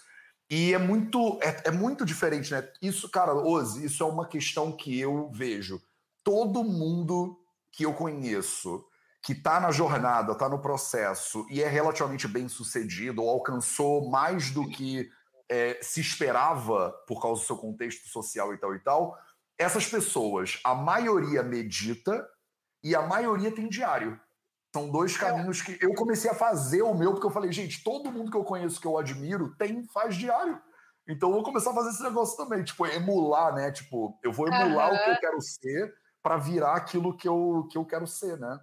[SPEAKER 1] E é muito, é, é muito diferente, né? Isso, cara, Ozzy, isso é uma questão que eu vejo. Todo mundo que eu conheço que está na jornada, está no processo e é relativamente bem sucedido ou alcançou mais do que é, se esperava por causa do seu contexto social e tal e tal, essas pessoas, a maioria medita e a maioria tem diário. São dois é. caminhos que eu comecei a fazer o meu, porque eu falei, gente, todo mundo que eu conheço, que eu admiro, tem, faz diário. Então eu vou começar a fazer esse negócio também, tipo, emular, né? Tipo, eu vou emular uhum. o que eu quero ser para virar aquilo que eu, que eu quero ser, né?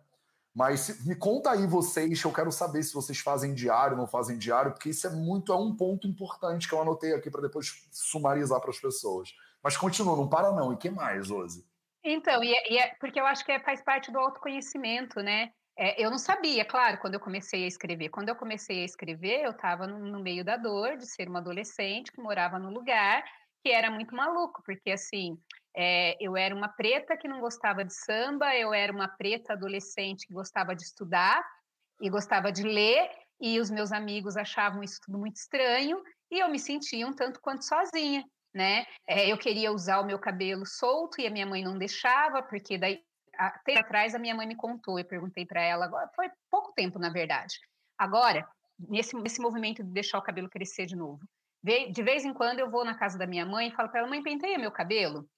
[SPEAKER 1] Mas me conta aí vocês, eu quero saber se vocês fazem diário, não fazem diário, porque isso é muito é um ponto importante que eu anotei aqui para depois sumarizar para as pessoas. Mas continua, não para não. E que mais, Ozzy?
[SPEAKER 3] Então, e é, e é, porque eu acho que é, faz parte do autoconhecimento, né? É, eu não sabia, claro, quando eu comecei a escrever. Quando eu comecei a escrever, eu estava no, no meio da dor de ser uma adolescente que morava num lugar que era muito maluco, porque assim, é, eu era uma preta que não gostava de samba, eu era uma preta adolescente que gostava de estudar e gostava de ler, e os meus amigos achavam isso tudo muito estranho, e eu me sentia um tanto quanto sozinha, né? É, eu queria usar o meu cabelo solto e a minha mãe não deixava, porque daí, tempo atrás, a minha mãe me contou, eu perguntei para ela, agora, foi pouco tempo, na verdade. Agora, nesse, nesse movimento de deixar o cabelo crescer de novo, de vez em quando eu vou na casa da minha mãe e falo para ela, mãe, penteia meu cabelo.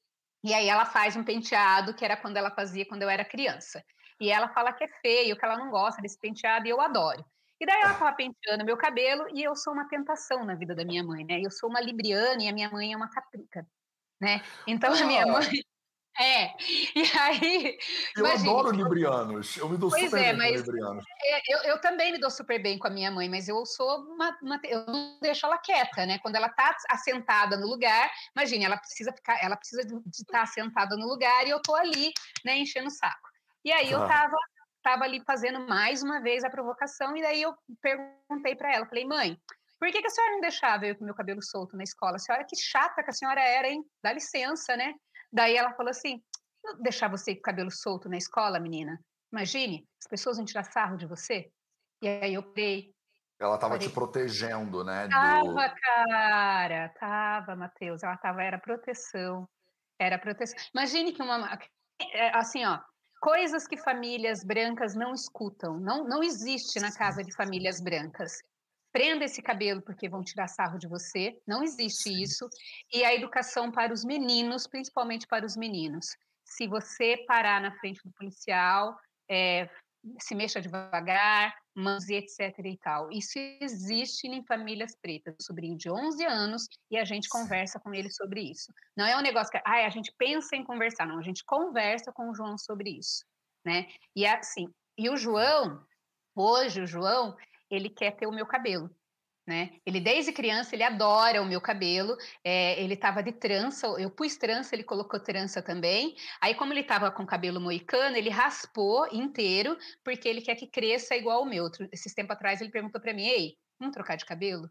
[SPEAKER 3] E aí ela faz um penteado que era quando ela fazia quando eu era criança. E ela fala que é feio, que ela não gosta desse penteado e eu adoro. E daí ela tava penteando meu cabelo e eu sou uma tentação na vida da minha mãe, né? Eu sou uma libriana e a minha mãe é uma caprica, né? Então a minha mãe é, e aí.
[SPEAKER 1] Eu adoro librianos, eu me dou
[SPEAKER 3] pois
[SPEAKER 1] super
[SPEAKER 3] é,
[SPEAKER 1] bem
[SPEAKER 3] mas, com librianos. É, eu, eu também me dou super bem com a minha mãe, mas eu sou uma, uma, Eu não deixo ela quieta, né? Quando ela tá assentada no lugar, imagine, ela precisa ficar, ela precisa de estar tá assentada no lugar e eu tô ali, né, enchendo o saco. E aí eu tava, tava ali fazendo mais uma vez a provocação, e daí eu perguntei para ela, falei, mãe. Por que, que a senhora não deixava eu com meu cabelo solto na escola? A senhora, que chata que a senhora era, hein? Dá licença, né? Daí ela falou assim: deixar você com o cabelo solto na escola, menina? Imagine, as pessoas vão tirar sarro de você. E aí eu parei.
[SPEAKER 1] Ela estava te protegendo, né?
[SPEAKER 3] Tava, do... cara, tava, Matheus. Ela tava, era proteção. Era proteção. Imagine que uma. É, assim, ó, coisas que famílias brancas não escutam. Não, não existe na casa de famílias brancas prenda esse cabelo porque vão tirar sarro de você, não existe isso. E a educação para os meninos, principalmente para os meninos. Se você parar na frente do policial, é, se mexa devagar, mãos e etc e tal. Isso existe em famílias pretas. Um sobrinho de 11 anos e a gente conversa com ele sobre isso. Não é um negócio que ah, a gente pensa em conversar, não. A gente conversa com o João sobre isso, né? E assim, e o João, hoje o João, ele quer ter o meu cabelo. Né? Ele desde criança ele adora o meu cabelo. É, ele estava de trança, eu pus trança, ele colocou trança também. Aí como ele estava com cabelo moicano, ele raspou inteiro porque ele quer que cresça igual o meu. Esses tempo atrás ele perguntou para mim: "Ei, vamos trocar de cabelo?"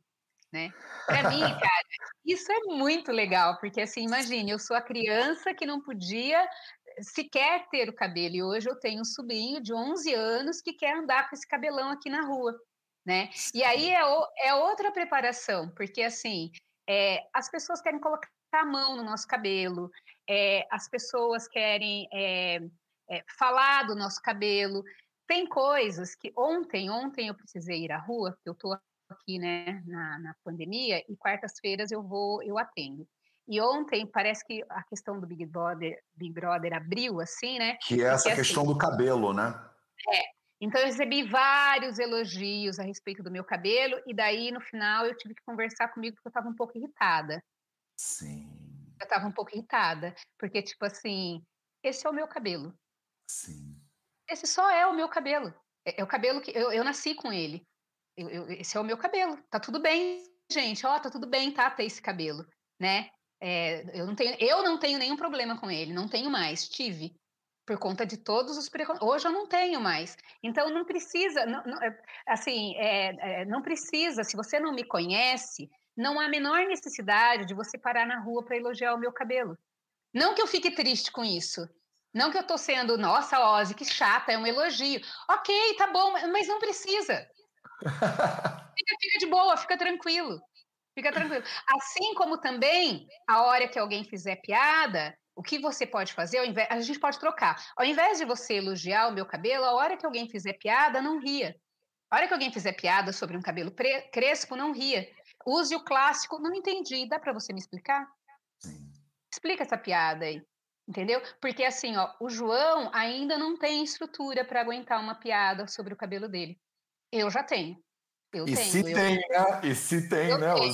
[SPEAKER 3] Né? Para mim, cara, isso é muito legal porque assim, imagine, eu sou a criança que não podia sequer ter o cabelo e hoje eu tenho um sobrinho de 11 anos que quer andar com esse cabelão aqui na rua né? E aí é, o, é outra preparação, porque assim, é, as pessoas querem colocar a mão no nosso cabelo, é, as pessoas querem é, é, falar do nosso cabelo. Tem coisas que ontem, ontem eu precisei ir à rua, porque eu estou aqui, né, na, na pandemia, e quartas-feiras eu vou, eu atendo. E ontem parece que a questão do Big Brother, Big Brother abriu, assim, né?
[SPEAKER 1] Que é essa questão assim, do cabelo, né?
[SPEAKER 3] É, Então, eu recebi vários elogios a respeito do meu cabelo, e daí, no final, eu tive que conversar comigo porque eu estava um pouco irritada.
[SPEAKER 1] Sim.
[SPEAKER 3] Eu estava um pouco irritada, porque, tipo assim, esse é o meu cabelo.
[SPEAKER 1] Sim.
[SPEAKER 3] Esse só é o meu cabelo. É, é o cabelo que eu, eu nasci com ele. Eu, eu, esse é o meu cabelo. Tá tudo bem, gente. Ó, tá tudo bem, tá? Ter esse cabelo, né? É, eu, não tenho, eu não tenho nenhum problema com ele, não tenho mais. Tive por conta de todos os preconceitos. Hoje eu não tenho mais. Então não precisa, não, não, é, assim, é, é, não precisa. Se você não me conhece, não há a menor necessidade de você parar na rua para elogiar o meu cabelo. Não que eu fique triste com isso. Não que eu estou sendo, nossa, Ozzy, que chata, é um elogio. Ok, tá bom, mas não precisa. fica, fica de boa, fica tranquilo. Fica tranquilo. Assim como também, a hora que alguém fizer piada, o que você pode fazer, invés, a gente pode trocar. Ao invés de você elogiar o meu cabelo, a hora que alguém fizer piada, não ria. A hora que alguém fizer piada sobre um cabelo crespo, não ria. Use o clássico, não entendi, dá para você me explicar?
[SPEAKER 1] Sim.
[SPEAKER 3] Explica essa piada aí, entendeu? Porque assim, ó, o João ainda não tem estrutura para aguentar uma piada sobre o cabelo dele. Eu já tenho. Eu
[SPEAKER 1] e
[SPEAKER 3] tenho,
[SPEAKER 1] se
[SPEAKER 3] eu
[SPEAKER 1] tem, né? E se tem,
[SPEAKER 3] eu
[SPEAKER 1] né,
[SPEAKER 3] tenho?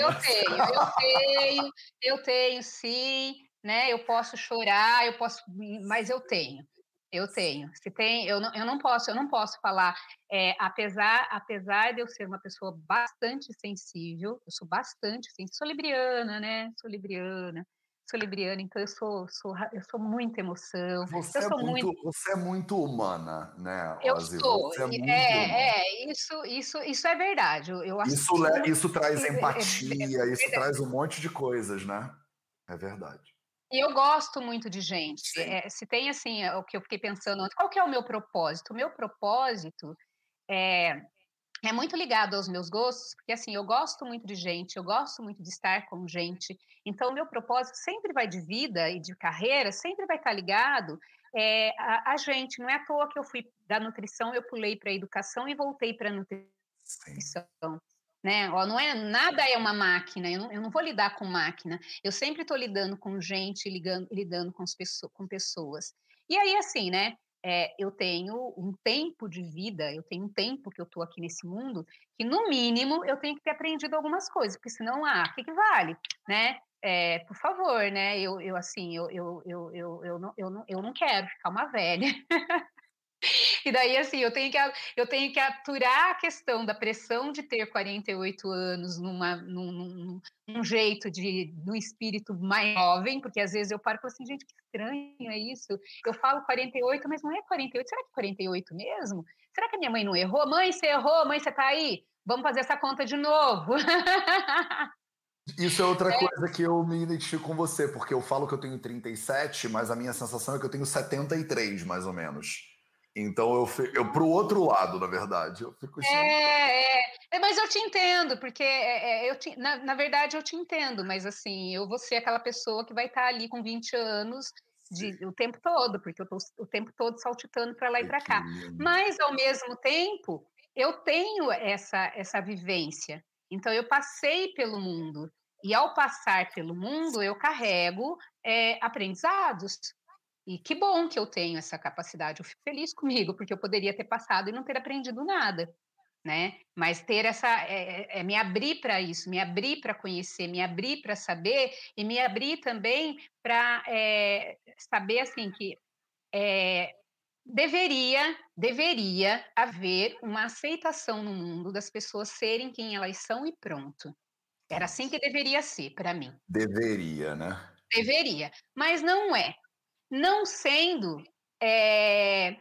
[SPEAKER 3] Eu tenho, eu tenho, eu tenho sim, né? Eu posso chorar, eu posso, mas eu tenho. Eu tenho. Se tem, eu não, eu não posso, eu não posso falar. É, apesar, apesar de eu ser uma pessoa bastante sensível, eu sou bastante sensível, sou libriana, né? Sou libriana sou libriana, então eu sou, sou, eu sou muita emoção.
[SPEAKER 1] Você,
[SPEAKER 3] eu
[SPEAKER 1] é
[SPEAKER 3] sou
[SPEAKER 1] muito,
[SPEAKER 3] muito,
[SPEAKER 1] você é muito humana, né,
[SPEAKER 3] eu
[SPEAKER 1] Ozzy?
[SPEAKER 3] sou.
[SPEAKER 1] Você é muito
[SPEAKER 3] É,
[SPEAKER 1] humana.
[SPEAKER 3] é, isso, isso, isso é verdade. Eu, eu
[SPEAKER 1] Isso, le- isso traz
[SPEAKER 3] que é- é-
[SPEAKER 1] empatia, isso traz um monte de coisas, né? É verdade.
[SPEAKER 3] E eu gosto muito de gente. É, se tem assim, o que eu fiquei pensando ontem, qual que é o meu propósito? O meu propósito é, é muito ligado aos meus gostos, porque assim, eu gosto muito de gente, eu gosto muito de estar com gente. Então, o meu propósito sempre vai de vida e de carreira, sempre vai estar ligado é, a, a gente. Não é à toa que eu fui da nutrição, eu pulei para a educação e voltei para a nutrição
[SPEAKER 1] Sim.
[SPEAKER 3] Né? Ó, não é nada é uma máquina. Eu não, eu não vou lidar com máquina. Eu sempre estou lidando com gente, ligando, lidando com, as pessoas, com pessoas. E aí assim, né? é, eu tenho um tempo de vida, eu tenho um tempo que eu estou aqui nesse mundo, que no mínimo eu tenho que ter aprendido algumas coisas, porque senão, ah, o que, que vale, né? É, por favor, né? Eu, eu assim, eu, eu, eu, eu, eu, não, eu, não, eu não quero ficar uma velha. E daí, assim, eu tenho, que, eu tenho que aturar a questão da pressão de ter 48 anos numa, num, num, num jeito de, num espírito mais jovem, porque às vezes eu paro e falo assim, gente, que estranho é isso. Eu falo 48, mas não é 48. Será que é 48 mesmo? Será que a minha mãe não errou? Mãe, você errou? Mãe, você tá aí? Vamos fazer essa conta de novo.
[SPEAKER 1] Isso é outra coisa que eu me identifico com você, porque eu falo que eu tenho 37, mas a minha sensação é que eu tenho 73, mais ou menos. Então eu, fi- eu pro outro lado, na verdade. Eu fico assim,
[SPEAKER 3] É, é, É, mas eu te entendo, porque é, é, eu te- na, na verdade eu te entendo, mas assim, eu vou ser aquela pessoa que vai estar ali com 20 anos de- o tempo todo, porque eu estou o tempo todo saltitando para lá e para cá. Mas, ao mesmo tempo, eu tenho essa, essa vivência. Então, eu passei pelo mundo. E, ao passar pelo mundo, eu carrego é, aprendizados. E que bom que eu tenho essa capacidade. Eu fico feliz comigo, porque eu poderia ter passado e não ter aprendido nada. Né? Mas ter essa. É, é- é me abrir para isso, me abrir para conhecer, me abrir para saber e me abrir também para saber assim que é, deveria, deveria haver uma aceitação no mundo das pessoas serem quem elas são e pronto. Era assim que deveria ser para mim.
[SPEAKER 1] Deveria, né?
[SPEAKER 3] Deveria, mas não é. Não sendo, é,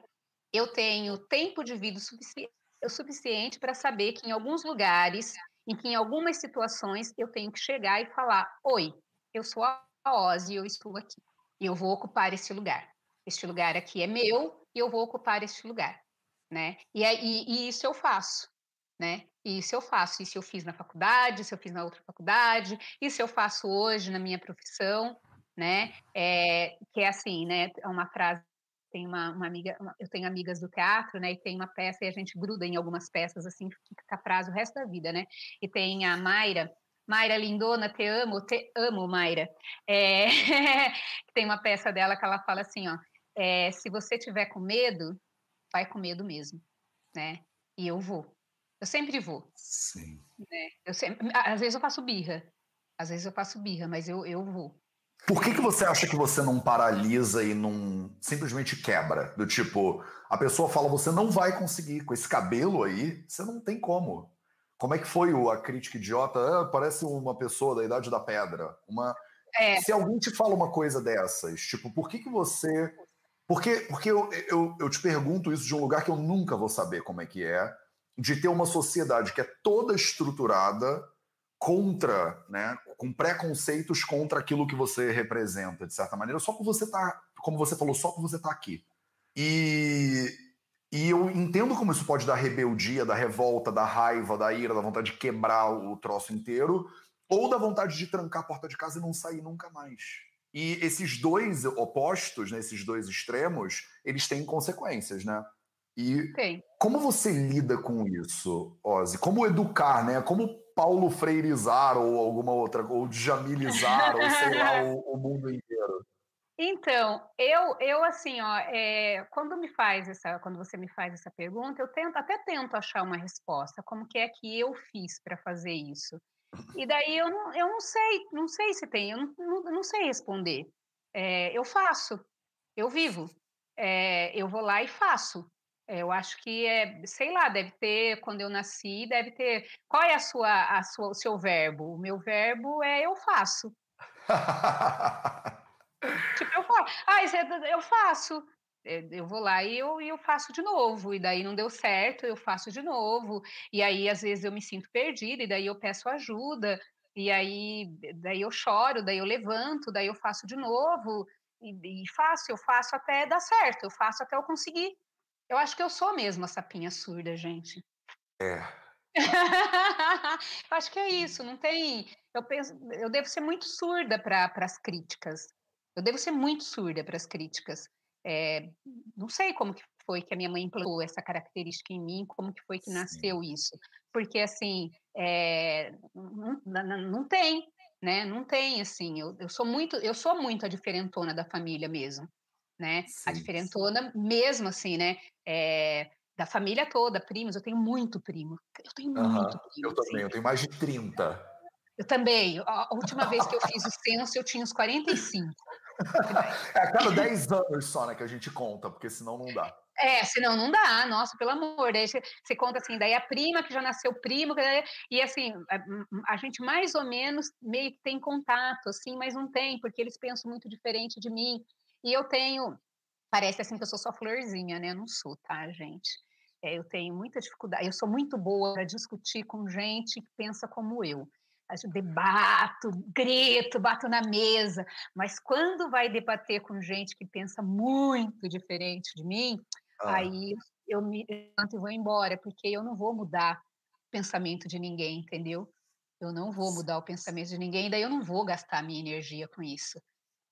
[SPEAKER 3] eu tenho tempo de vida sufici- suficiente para saber que em alguns lugares, em que em algumas situações eu tenho que chegar e falar: Oi, eu sou a Ozzy, eu estou aqui. E eu vou ocupar esse lugar. Este lugar aqui é meu e eu vou ocupar este lugar, né? E, e- e isso eu faço, né? E isso eu faço. Isso eu fiz na faculdade, isso eu fiz na outra faculdade, isso eu faço hoje na minha profissão, né? É, que é assim, né? É uma frase. Tem uma, uma amiga, uma- eu tenho amigas do teatro, né? E tem uma peça e a gente gruda em algumas peças assim, fica a frase o resto da vida, né? E tem a Mayra, Mayra Lindona, te amo, te amo, Mayra. É, tem uma peça dela que ela fala assim, ó, é, se você tiver com medo, vai com medo mesmo, né? E eu vou. Eu sempre vou.
[SPEAKER 1] Sim.
[SPEAKER 3] Né? Eu sempre, às vezes eu faço birra. Às vezes eu faço birra, mas eu, eu vou.
[SPEAKER 1] Por que, que você acha que você não paralisa e não simplesmente quebra? Do tipo, a pessoa fala, você não vai conseguir, com esse cabelo aí, você não tem como. Como é que foi a crítica idiota? Ah, parece uma pessoa da idade da pedra. Uma... É. Se alguém te fala uma coisa dessas, tipo, por que, que você. Porque, porque eu, eu, eu te pergunto isso de um lugar que eu nunca vou saber como é que é, de ter uma sociedade que é toda estruturada contra, né, com preconceitos contra aquilo que você representa, de certa maneira, só por você tá, como você falou, só por você estar tá aqui. E, e eu entendo como isso pode dar rebeldia, da revolta, da raiva, da ira, da vontade de quebrar o troço inteiro, ou da vontade de trancar a porta de casa e não sair nunca mais. E esses dois opostos, né, esses dois extremos, eles têm consequências, né? E Sim. como você lida com isso, Ozzy? Como educar, né? Como Paulo Freirizar ou alguma outra, ou Jamilizar, ou sei lá, o, o, mundo inteiro?
[SPEAKER 3] Então, eu, eu assim, ó, é, quando me faz essa, quando você me faz essa pergunta, eu tento, até tento achar uma resposta, como que é que eu fiz para fazer isso. E daí eu não, eu não sei, não sei se tem, eu não, não, não sei responder. É, eu faço, eu vivo, é, eu vou lá e faço. É, eu acho que é, sei lá, deve ter, quando eu nasci, deve ter. Qual é a sua, a sua, o seu verbo? O meu verbo é eu faço. tipo, eu faço. Ah, eu faço. É, eu vou lá e eu, eu faço de novo, e daí não deu certo, eu faço de novo, e aí às vezes eu me sinto perdida, e daí eu peço ajuda, e aí daí eu choro, daí eu levanto, daí eu faço de novo, e, e faço, eu faço até dar certo, eu faço até eu conseguir. Eu acho que eu sou mesmo a sapinha surda, gente.
[SPEAKER 1] É.
[SPEAKER 3] eu acho que é isso, não tem. Eu penso, eu devo ser muito surda para as críticas. Eu devo ser muito surda para as críticas. É, não sei como que foi que a minha mãe implantou essa característica em mim, como que foi que Sim. nasceu isso. Porque, assim, é, não, não, não, tem, né? Não tem, assim. Eu, eu, sou muito, eu sou muito a diferentona da família mesmo né? Sim. A diferentona mesmo, assim, né? É, da família toda, primos, eu tenho muito primo. Eu tenho uhum. muito primo.
[SPEAKER 1] Eu também, assim. eu tenho mais de 30.
[SPEAKER 3] Eu também. A última vez que eu fiz o censo, eu tinha uns 45.
[SPEAKER 1] é a cada 10 anos só, né, que a gente conta, porque senão não dá.
[SPEAKER 3] É, senão não dá, nossa, pelo amor. Daí você, você conta assim, daí a prima que já nasceu primo, e assim, a, a, gente mais ou menos meio que tem contato, assim, mas não tem, porque eles pensam muito diferente de mim. E eu tenho, parece assim que eu sou só florzinha, né? Eu não sou, tá, gente? É, eu tenho muita dificuldade, eu sou muito boa para discutir com gente que pensa como eu. Eu debato, grito, bato na mesa, mas quando vai debater com gente que pensa muito diferente de mim, ah. aí eu me levanto e vou embora, porque eu não vou mudar o pensamento de ninguém, entendeu? Eu não vou mudar o pensamento de ninguém, daí eu não vou gastar minha energia com isso.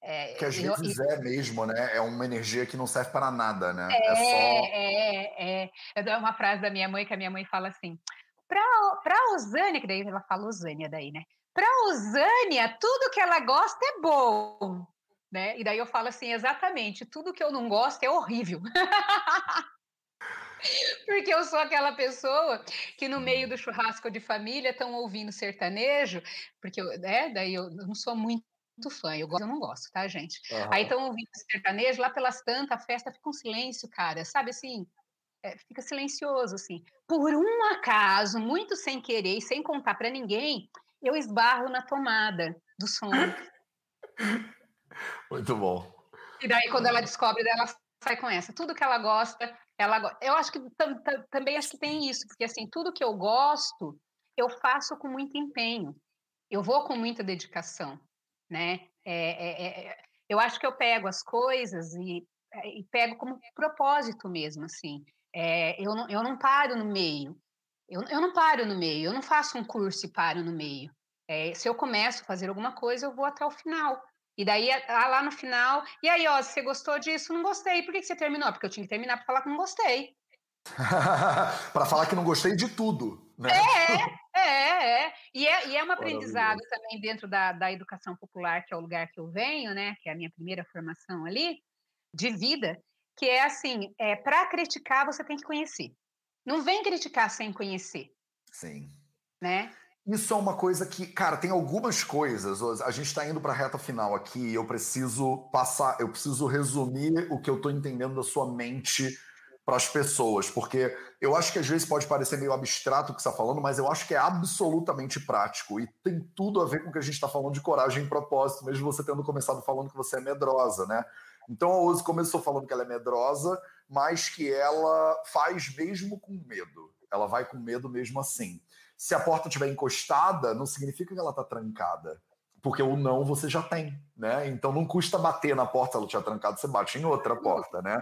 [SPEAKER 1] É, que às eu, vezes eu, é mesmo, né? É uma energia que não serve para nada, né?
[SPEAKER 3] É, é só. É, é. é uma frase da minha mãe que a minha mãe fala assim: para a Osânia, que daí ela fala Osânia daí, né? Para Osânia, tudo que ela gosta é bom. Né? E daí eu falo assim, exatamente, tudo que eu não gosto é horrível. Porque eu sou aquela pessoa que no meio do churrasco de família estão ouvindo sertanejo, porque eu, né, daí eu não sou muito fã. Eu gosto, eu não gosto, tá, gente? Uhum. Aí estão ouvindo sertanejo, lá pelas tantas, a festa fica um silêncio, cara. Sabe assim? É, fica silencioso, assim. Por um acaso, muito sem querer e sem contar para ninguém, eu esbarro na tomada do som.
[SPEAKER 1] muito bom.
[SPEAKER 3] E daí, quando ela descobre, ela sai com essa. Tudo que ela gosta, ela Eu acho que também acho que tem isso, porque assim, tudo que eu gosto, eu faço com muito empenho. Eu vou com muita dedicação né? É, é, é, eu acho que eu pego as coisas e, e pego como propósito mesmo, assim. eu, não, eu não paro no meio. Eu, eu não paro no meio. Eu não faço um curso e paro no meio. se eu começo a fazer alguma coisa, eu vou até o final. E daí, lá no final, e aí, ó, você gostou disso? Não gostei. Por que você terminou? Porque eu tinha que terminar para falar que não gostei.
[SPEAKER 1] para falar que não gostei de tudo. Né?
[SPEAKER 3] É, é, é. E é, e é um aprendizado também dentro da, da educação popular, que é o lugar que eu venho, né? Que é a minha primeira formação ali, de vida. que é assim, é, para criticar você tem que conhecer. Não vem criticar sem conhecer.
[SPEAKER 1] Sim.
[SPEAKER 3] Né?
[SPEAKER 1] Isso é uma coisa que, cara, tem algumas coisas. A gente está indo para a reta final aqui. Eu preciso passar, eu preciso resumir o que eu estou entendendo da sua mente para as pessoas, porque eu acho que às vezes pode parecer meio abstrato o que você está falando, mas eu acho que é absolutamente prático e tem tudo a ver com o que a gente está falando de coragem e propósito, mesmo você tendo começado falando que você é medrosa, né? Então a Ozzy começou falando que ela é medrosa, mas que ela faz mesmo com medo. Ela vai com medo mesmo assim. Se a porta estiver encostada, não significa que ela está trancada. Porque o não você já tem, né? Então não custa bater na porta, ela tinha trancado, você bate em outra porta, né?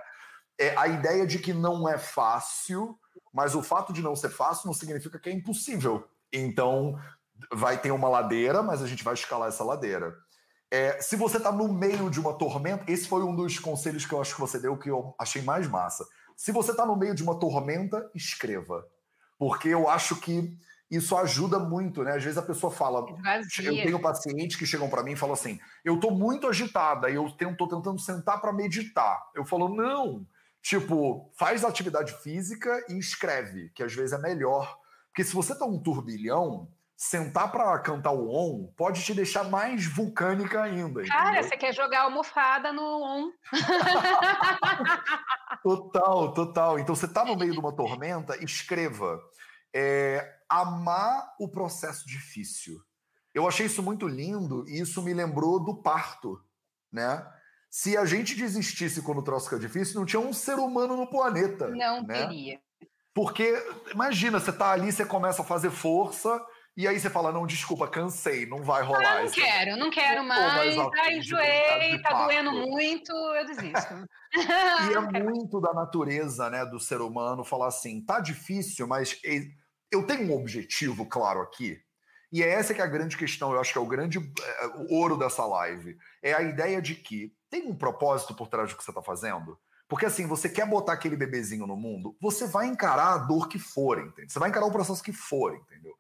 [SPEAKER 1] É a ideia de que não é fácil, mas o fato de não ser fácil não significa que é impossível. Então vai ter uma ladeira, mas a gente vai escalar essa ladeira. É, se você está no meio de uma tormenta, esse foi um dos conselhos que eu acho que você deu que eu achei mais massa. Se você está no meio de uma tormenta, escreva. Porque eu acho que isso ajuda muito, né? Às vezes a pessoa fala. Eu tenho pacientes que chegam para mim e falam assim: eu estou muito agitada e eu estou tentando sentar para meditar. Eu falo, não. Tipo, faz atividade física e escreve, que às vezes é melhor. Porque se você tá um turbilhão, sentar para cantar o on pode te deixar mais vulcânica ainda.
[SPEAKER 3] Cara,
[SPEAKER 1] entendeu?
[SPEAKER 3] você quer jogar almofada no on.
[SPEAKER 1] total, total. Então você tá no meio de uma tormenta, escreva. É, amar o processo difícil. Eu achei isso muito lindo e isso me lembrou do parto, né? Se a gente desistisse quando o troço fica difícil, não tinha um ser humano no planeta.
[SPEAKER 3] Não
[SPEAKER 1] né?
[SPEAKER 3] teria.
[SPEAKER 1] Porque, imagina, você tá ali, você começa a fazer força, e aí você fala, não, desculpa, cansei, não vai rolar.
[SPEAKER 3] Ah, não
[SPEAKER 1] isso.
[SPEAKER 3] quero, não quero
[SPEAKER 1] mais
[SPEAKER 3] mais,
[SPEAKER 1] de
[SPEAKER 3] enjoei, tá
[SPEAKER 1] parto.
[SPEAKER 3] doendo muito, eu desisto.
[SPEAKER 1] E é muito da natureza, né, do ser humano falar assim, tá difícil, mas eu tenho um objetivo claro aqui. E é essa que é a grande questão, eu acho que é o grande é, o ouro dessa live. É a ideia de que tem um propósito por trás do que você está fazendo. Porque assim, você quer botar aquele bebezinho no mundo, você vai encarar a dor que for, entende? Você vai encarar o processo que for, entendeu?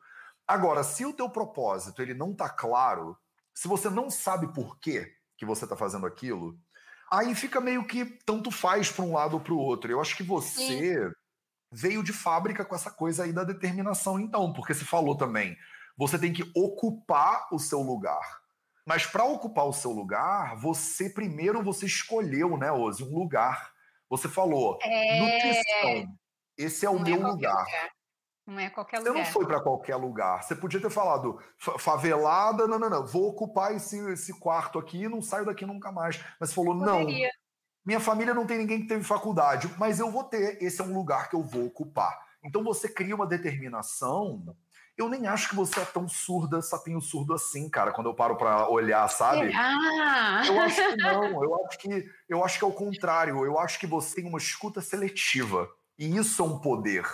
[SPEAKER 1] Agora, se o teu propósito ele não tá claro, se você não sabe por quê que você tá fazendo aquilo, aí fica meio que tanto faz para um lado ou para o outro. Eu acho que você veio de fábrica com essa coisa aí da determinação, então, porque você falou também, você tem que ocupar o seu lugar. Mas para ocupar o seu lugar, você primeiro você escolheu, né, Ozzy, um lugar. Você falou,
[SPEAKER 3] É,
[SPEAKER 1] nutrição, esse é o
[SPEAKER 3] não
[SPEAKER 1] meu
[SPEAKER 3] é qualquer
[SPEAKER 1] lugar.
[SPEAKER 3] Não é qualquer
[SPEAKER 1] Você
[SPEAKER 3] lugar.
[SPEAKER 1] não foi para qualquer lugar. Você podia ter falado "Fa- favelada, não, não, não. Vou ocupar esse, esse quarto aqui e não saio daqui nunca mais. Mas você falou, não, minha família não tem ninguém que teve faculdade, mas eu vou ter. Esse é um lugar que eu vou ocupar. Então você cria uma determinação. Eu nem acho que você é tão surda, sapinho surdo assim, cara, quando eu paro para olhar, sabe?
[SPEAKER 3] Será?
[SPEAKER 1] Eu acho que não, eu acho que eu acho que é o contrário. Eu acho que você tem uma escuta seletiva. E isso é um poder.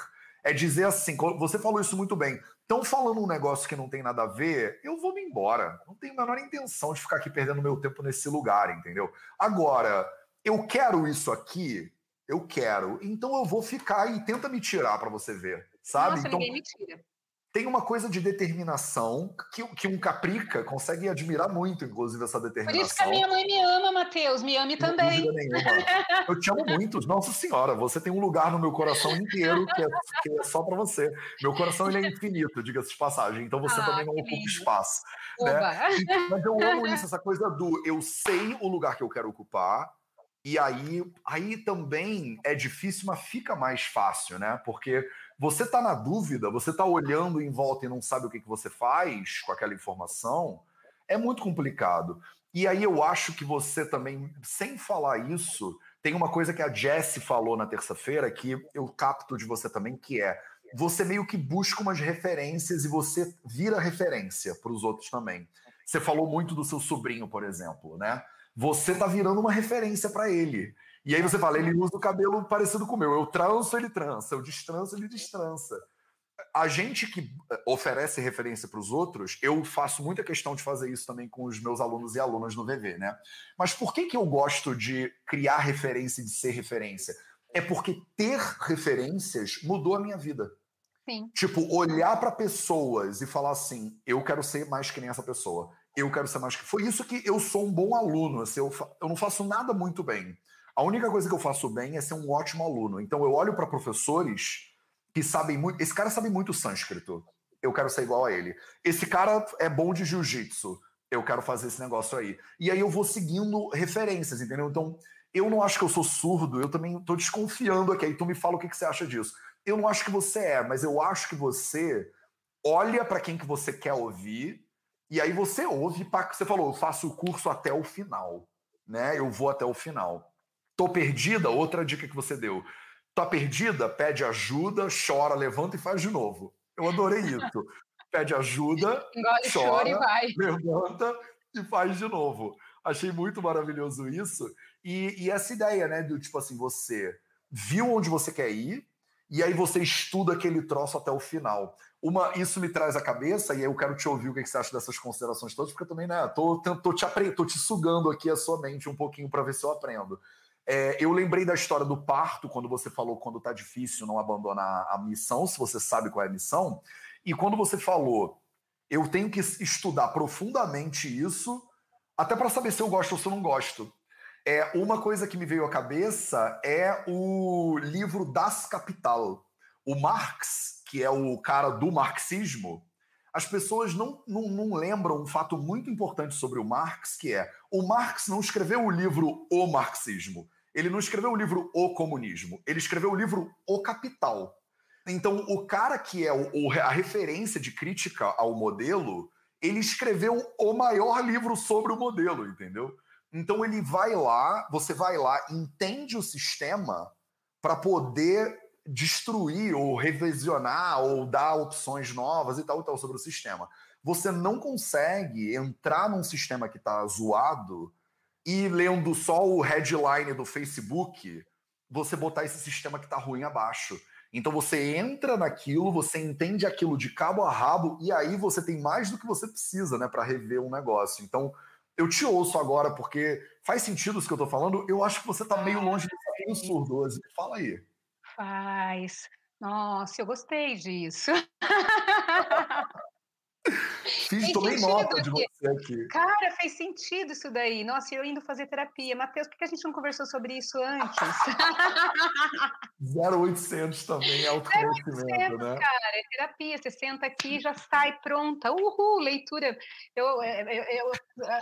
[SPEAKER 1] É dizer assim, você falou isso muito bem. Estão falando um negócio que não tem nada a ver, eu vou me embora. Não tenho a menor intenção de ficar aqui perdendo meu tempo nesse lugar, entendeu? Agora, eu quero isso aqui, eu quero. Então eu vou ficar e tenta me tirar para você ver, sabe?
[SPEAKER 3] Nossa,
[SPEAKER 1] então
[SPEAKER 3] ninguém me tira.
[SPEAKER 1] Tem uma coisa de determinação que, que um caprica consegue admirar muito, inclusive, essa
[SPEAKER 3] Por
[SPEAKER 1] determinação.
[SPEAKER 3] isso que a minha mãe me ama, Matheus. Me ame também.
[SPEAKER 1] Eu te amo muito. Nossa Senhora, você tem um lugar no meu coração inteiro que é, que é só para você. Meu coração ele é infinito, diga-se de passagem. Então você
[SPEAKER 3] Ah,
[SPEAKER 1] também não ocupa espaço. né? Mas eu amo isso, essa coisa do eu sei o lugar que eu quero ocupar. E aí, aí também é difícil, mas fica mais fácil, né? Porque você tá na dúvida, você tá olhando em volta e não sabe o que, que você faz com aquela informação, é muito complicado. E aí eu acho que você também, sem falar isso, tem uma coisa que a Jessie falou na terça-feira que eu capto de você também, que é você meio que busca umas referências e você vira referência para os outros também. Você falou muito do seu sobrinho, por exemplo, né? Você tá virando uma referência para ele. E aí você fala, ele usa o cabelo parecido com o meu. Eu tranço, ele trança. Eu destranço, ele destrança. A gente que eh, oferece referência para os outros, eu faço muita questão de fazer isso também com os meus alunos e alunas no VV, né? Mas por que, que eu gosto de criar referência e de ser referência? É porque ter referências mudou a minha vida.
[SPEAKER 3] Sim.
[SPEAKER 1] Tipo, olhar para pessoas e falar assim: eu quero ser mais que nem essa pessoa. Eu quero ser mais que. Foi isso que eu sou um bom aluno. Assim, eu, fa- eu não faço nada muito bem. A única coisa que eu faço bem é ser um ótimo aluno. Então eu olho para professores que sabem muito. Esse cara sabe muito sânscrito. Eu quero ser igual a ele. Esse cara é bom de jiu-jitsu. Eu quero fazer esse negócio aí. E aí eu vou seguindo referências, entendeu? Então, eu não acho que eu sou surdo, eu também estou desconfiando aqui. Aí tu me fala o que, que você acha disso. Eu não acho que você é, mas eu acho que você olha para quem que você quer ouvir e aí você ouve, você falou, eu faço o curso até o final, né? Eu vou até o final. Tô perdida, outra dica que você deu. Tá perdida? Pede ajuda, chora, levanta e faz de novo. Eu adorei isso. Pede ajuda, Engole chora, e vai. levanta e faz de novo. Achei muito maravilhoso isso. E, e essa ideia, né, do tipo assim, você viu onde você quer ir, e aí você estuda aquele troço até o final. Uma, isso me traz à cabeça, e eu quero te ouvir o que você acha dessas considerações todas, porque eu também, né, tô, tô, te, tô te sugando aqui a sua mente um pouquinho para ver se eu aprendo. É, eu lembrei da história do parto, quando você falou quando tá difícil não abandonar a missão, se você sabe qual é a missão. E quando você falou, eu tenho que estudar profundamente isso, até para saber se eu gosto ou se eu não gosto. É, uma coisa que me veio à cabeça é o livro Das Capital. O Marx, que é o cara do marxismo, as pessoas não, não, não, lembram um fato muito importante sobre o Marx, que é o Marx não escreveu o livro O Marxismo. Ele não escreveu o livro O Comunismo. Ele escreveu o livro O Capital. Então, o cara que é o, a referência de crítica ao modelo, ele escreveu o maior livro sobre o modelo, entendeu? Então ele vai lá, você vai lá, entende o sistema para poder destruir ou revisionar ou dar opções novas e tal e tal sobre o sistema. Você não consegue entrar num sistema que está zoado e lendo só o headline do Facebook, você botar esse sistema que está ruim abaixo. Então você entra naquilo, você entende aquilo de cabo a rabo e aí você tem mais do que você precisa, né, para rever um negócio. Então eu te ouço agora porque faz sentido isso que eu tô falando. Eu acho que você tá meio longe ser surdo hoje. Fala aí.
[SPEAKER 3] Faz. Nossa, eu gostei disso.
[SPEAKER 1] Fiz, tomei nota de você aqui.
[SPEAKER 3] Cara, fez sentido isso daí. Nossa, eu indo fazer terapia. Matheus, por que a gente não conversou sobre isso antes?
[SPEAKER 1] 0800 também, é autoconhecimento, né?
[SPEAKER 3] cara, é terapia. Você senta aqui e já sai pronta. Uhul, leitura. Eu, é, eu, eu,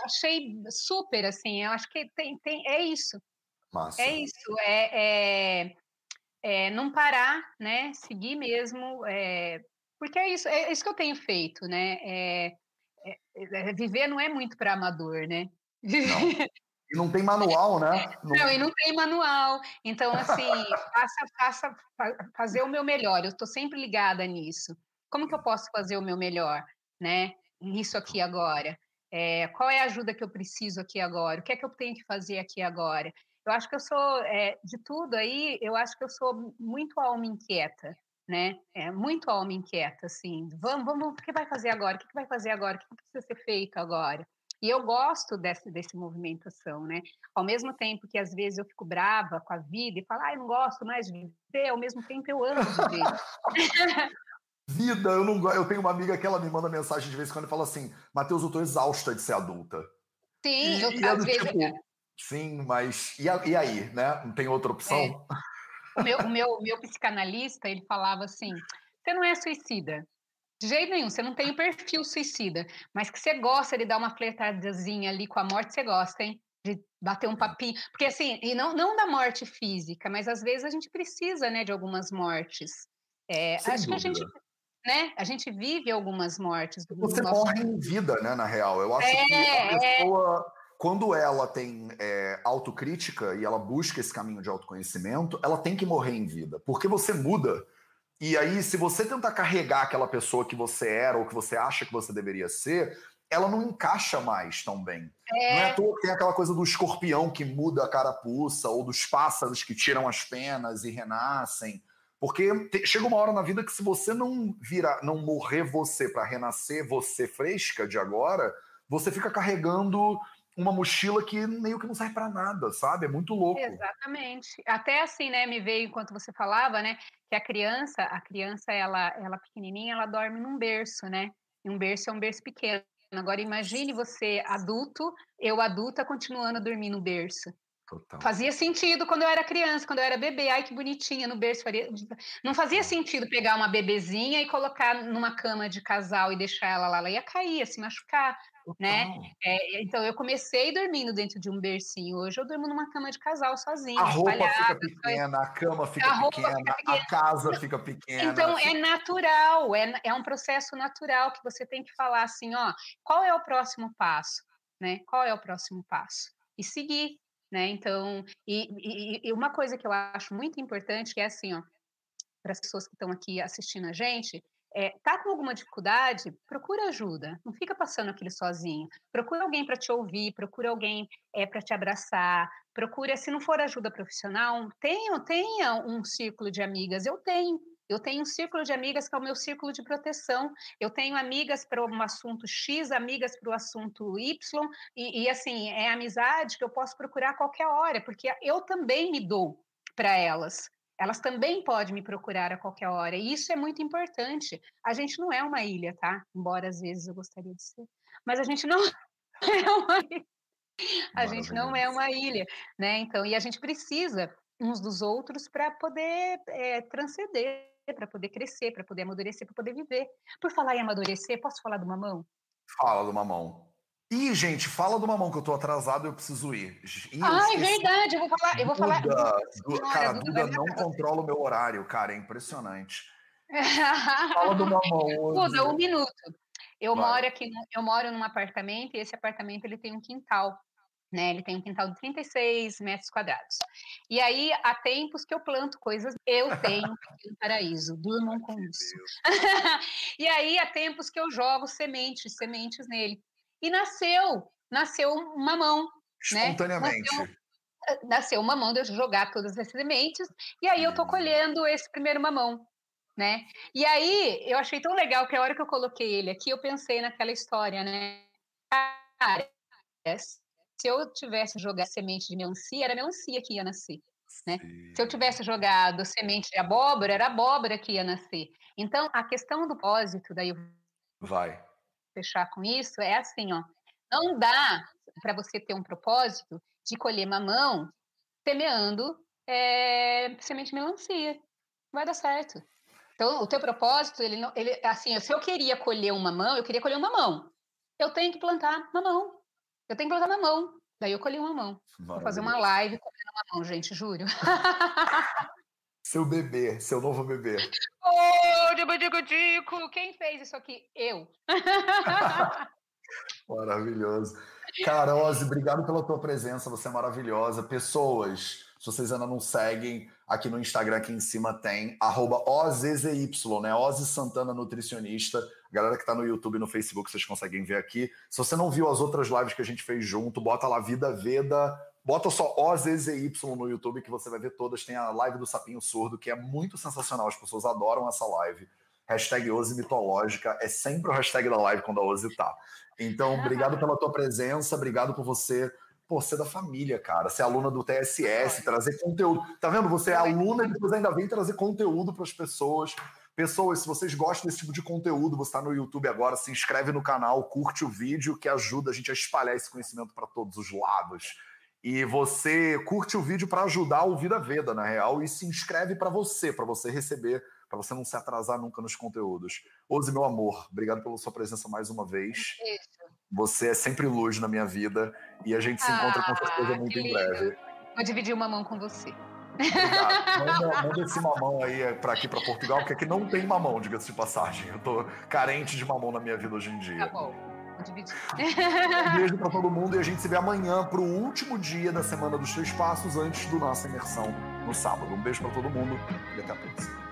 [SPEAKER 3] achei super, assim, eu acho que tem, tem, é isso. Massa. É isso, é, é, é não parar, né? Seguir mesmo, é, porque é isso, é isso que eu tenho feito, né? É, é, é viver não é muito para amador, né?
[SPEAKER 1] Não. E não tem manual, né?
[SPEAKER 3] Não... não, e não tem manual. Então, assim, faça, faça, fazer o meu melhor. Eu estou sempre ligada nisso. Como que eu posso fazer o meu melhor, né? Nisso aqui agora. É, qual é a ajuda que eu preciso aqui agora? O que é que eu tenho que fazer aqui agora? Eu acho que eu sou, é, de tudo aí, eu acho que eu sou muito alma inquieta né? É muito alma inquieta, assim. Vamos, vamos, o que vai fazer agora? O que vai fazer agora? O que precisa ser feito agora? E eu gosto desse, desse movimentação, né? Ao mesmo tempo que às vezes eu fico brava com a vida e falo, ah, eu não gosto mais de viver, ao mesmo tempo eu amo viver.
[SPEAKER 1] vida, eu não Eu tenho uma amiga que ela me manda mensagem de vez em quando e fala assim: Matheus, eu tô exausta de ser adulta.
[SPEAKER 3] Sim, e, eu e é às vezes. Tipo,
[SPEAKER 1] sim, mas e, e, aí, né? Não tem outra opção? É.
[SPEAKER 3] O meu, o meu, meu psicanalista, ele falava assim: você não é suicida. De jeito nenhum, você não tem o perfil suicida, mas que você gosta de dar uma flertadazinha ali com a morte, você gosta, hein? De bater um papinho. Porque assim, e não, não da morte física, mas às vezes a gente precisa, né, de algumas mortes. É, acho dúvida. que a gente né? A gente vive algumas mortes.
[SPEAKER 1] Você morre em vida, né? Na real, eu acho é, que a é. Quando ela tem é, autocrítica e ela busca esse caminho de autoconhecimento, ela tem que morrer em vida, porque você muda. E aí, se você tentar carregar aquela pessoa que você era ou que você acha que você deveria ser, ela não encaixa mais tão bem. É... Não é à toa que tem aquela coisa do escorpião que muda a carapuça, ou dos pássaros que tiram as penas e renascem. Porque chega uma hora na vida que se você não virar, não morrer você para renascer você fresca de agora, você fica carregando uma mochila que meio que não serve para nada, sabe? É muito louco.
[SPEAKER 3] Exatamente. Até assim, né, me veio enquanto você falava, né, que a criança, a criança ela, ela pequenininha, ela dorme num berço, né? E um berço é um berço pequeno. Agora imagine você adulto, eu adulta continuando a dormir no berço. Total. Fazia sentido quando eu era criança, quando eu era bebê. Ai, que bonitinha, no berço. Faria... Não fazia sentido pegar uma bebezinha e colocar numa cama de casal e deixar ela lá. Ela ia cair, ia se machucar, né? É, então, eu comecei dormindo dentro de um bercinho. Hoje eu durmo numa cama de casal sozinha.
[SPEAKER 1] A roupa fica pequena, a cama fica, a pequena, fica pequena, a casa fica pequena.
[SPEAKER 3] Então, é natural, é, é um processo natural que você tem que falar assim, ó, qual é o próximo passo? Né? Qual é o próximo passo? E seguir, né? Então, e, e, e, uma coisa que eu acho muito importante é assim, ó, para as pessoas que estão aqui assistindo a gente, é, tá com alguma dificuldade, procura ajuda, não fica passando aquilo sozinho. Procura alguém para te ouvir, procura alguém é, para te abraçar, procura, se não for ajuda profissional, tenha, tenha um círculo de amigas, eu tenho, eu tenho um círculo de amigas que é o meu círculo de proteção. Eu tenho amigas para um assunto X, amigas para o assunto Y, e, e, assim, é amizade que eu posso procurar a qualquer hora, porque eu também me dou para elas. Elas também podem me procurar a qualquer hora, e isso é muito importante. A gente não é uma ilha, tá? Embora às vezes eu gostaria de ser, mas a gente não é uma ilha. A gente não é uma ilha, né? Então, e a gente precisa uns dos outros para poder é, transcender para poder crescer, para poder amadurecer, para poder viver. Por falar em amadurecer, posso falar do mamão?
[SPEAKER 1] Fala do mamão. Ih, gente, fala do mamão que eu tô atrasado e eu preciso ir.
[SPEAKER 3] Ih, ah, é verdade, eu vou falar, eu vou falar.
[SPEAKER 1] Duda, cara, Duda, Duda não controla o meu horário, cara, é impressionante. fala do mamão.
[SPEAKER 3] Duda, um minuto. Eu Vai. moro aqui, eu moro num apartamento e esse apartamento ele tem um quintal né? Ele tem um quintal de 36 metros quadrados. E aí, há tempos que eu planto coisas, eu tenho um paraíso, durmam com isso. e aí, há tempos que eu jogo sementes, sementes nele. E nasceu, nasceu um mamão,
[SPEAKER 1] né? Espontaneamente.
[SPEAKER 3] Nasceu, eh, nasceu um mamão de eu jogar todas as sementes, e aí eu tô colhendo esse primeiro mamão, né? E aí, eu achei tão legal que a hora que eu coloquei ele aqui, eu pensei naquela história, né? Cara, se eu tivesse jogado semente de melancia, era melancia que ia nascer. Né? Se eu tivesse jogado semente de abóbora, era abóbora que ia nascer. Então, a questão do propósito, daí
[SPEAKER 1] vai
[SPEAKER 3] fechar com isso, é assim, ó, não dá para você ter um propósito de colher mamão semeando é, semente de melancia. Vai dar certo. Então, o teu propósito, ele não, ele, assim, se eu queria colher um mamão, eu queria colher um mamão. Eu tenho que plantar mamão. Eu tenho que plantar na mão. Daí eu colhi uma mão. Vou fazer uma live colhendo uma mão, gente, juro.
[SPEAKER 1] Seu bebê, seu novo bebê.
[SPEAKER 3] Ô, oh, digo, digo, quem fez isso aqui? Eu.
[SPEAKER 1] Maravilhoso. Cara, Ozzy, obrigado pela tua presença, você é maravilhosa. Pessoas, se vocês ainda não seguem, aqui no Instagram, aqui em cima tem, arroba OZZY, né? Ozzy Santana Nutricionista. A galera que está no YouTube e no Facebook, vocês conseguem ver aqui. Se você não viu as outras lives que a gente fez junto, bota lá Vida Veda, bota só OZZY no YouTube que você vai ver todas. Tem a live do Sapinho Surdo, que é muito sensacional, as pessoas adoram essa live. Hashtag Oze Mitológica, é sempre o hashtag da live quando a Oze tá. Então, obrigado pela tua presença, obrigado por você por ser da família, cara. Ser aluna do TSS, trazer conteúdo. Tá vendo? Você é aluna e depois ainda vem trazer conteúdo para as pessoas. Pessoas, se vocês gostam desse tipo de conteúdo, você está no YouTube agora, se inscreve no canal, curte o vídeo, que ajuda a gente a espalhar esse conhecimento para todos os lados. E você curte o vídeo para ajudar o Vida Veda, na real, e se inscreve para você, para você receber, para você não se atrasar nunca nos conteúdos. Ose, meu amor, obrigado pela sua presença mais uma vez. Você é sempre luz na minha vida e a gente se encontra com certeza ah, muito em breve.
[SPEAKER 3] Vou dividir uma mão com você.
[SPEAKER 1] Manda, manda, esse mamão aí para aqui, para Portugal, porque aqui não tem mamão, diga-se de passagem. Eu tô carente de mamão na minha vida hoje em dia.
[SPEAKER 3] Tá bom.
[SPEAKER 1] Um beijo para todo mundo e a gente se vê amanhã para o último dia da Semana dos Três Passos antes do nossa imersão no sábado. Um beijo para todo mundo e até a próxima.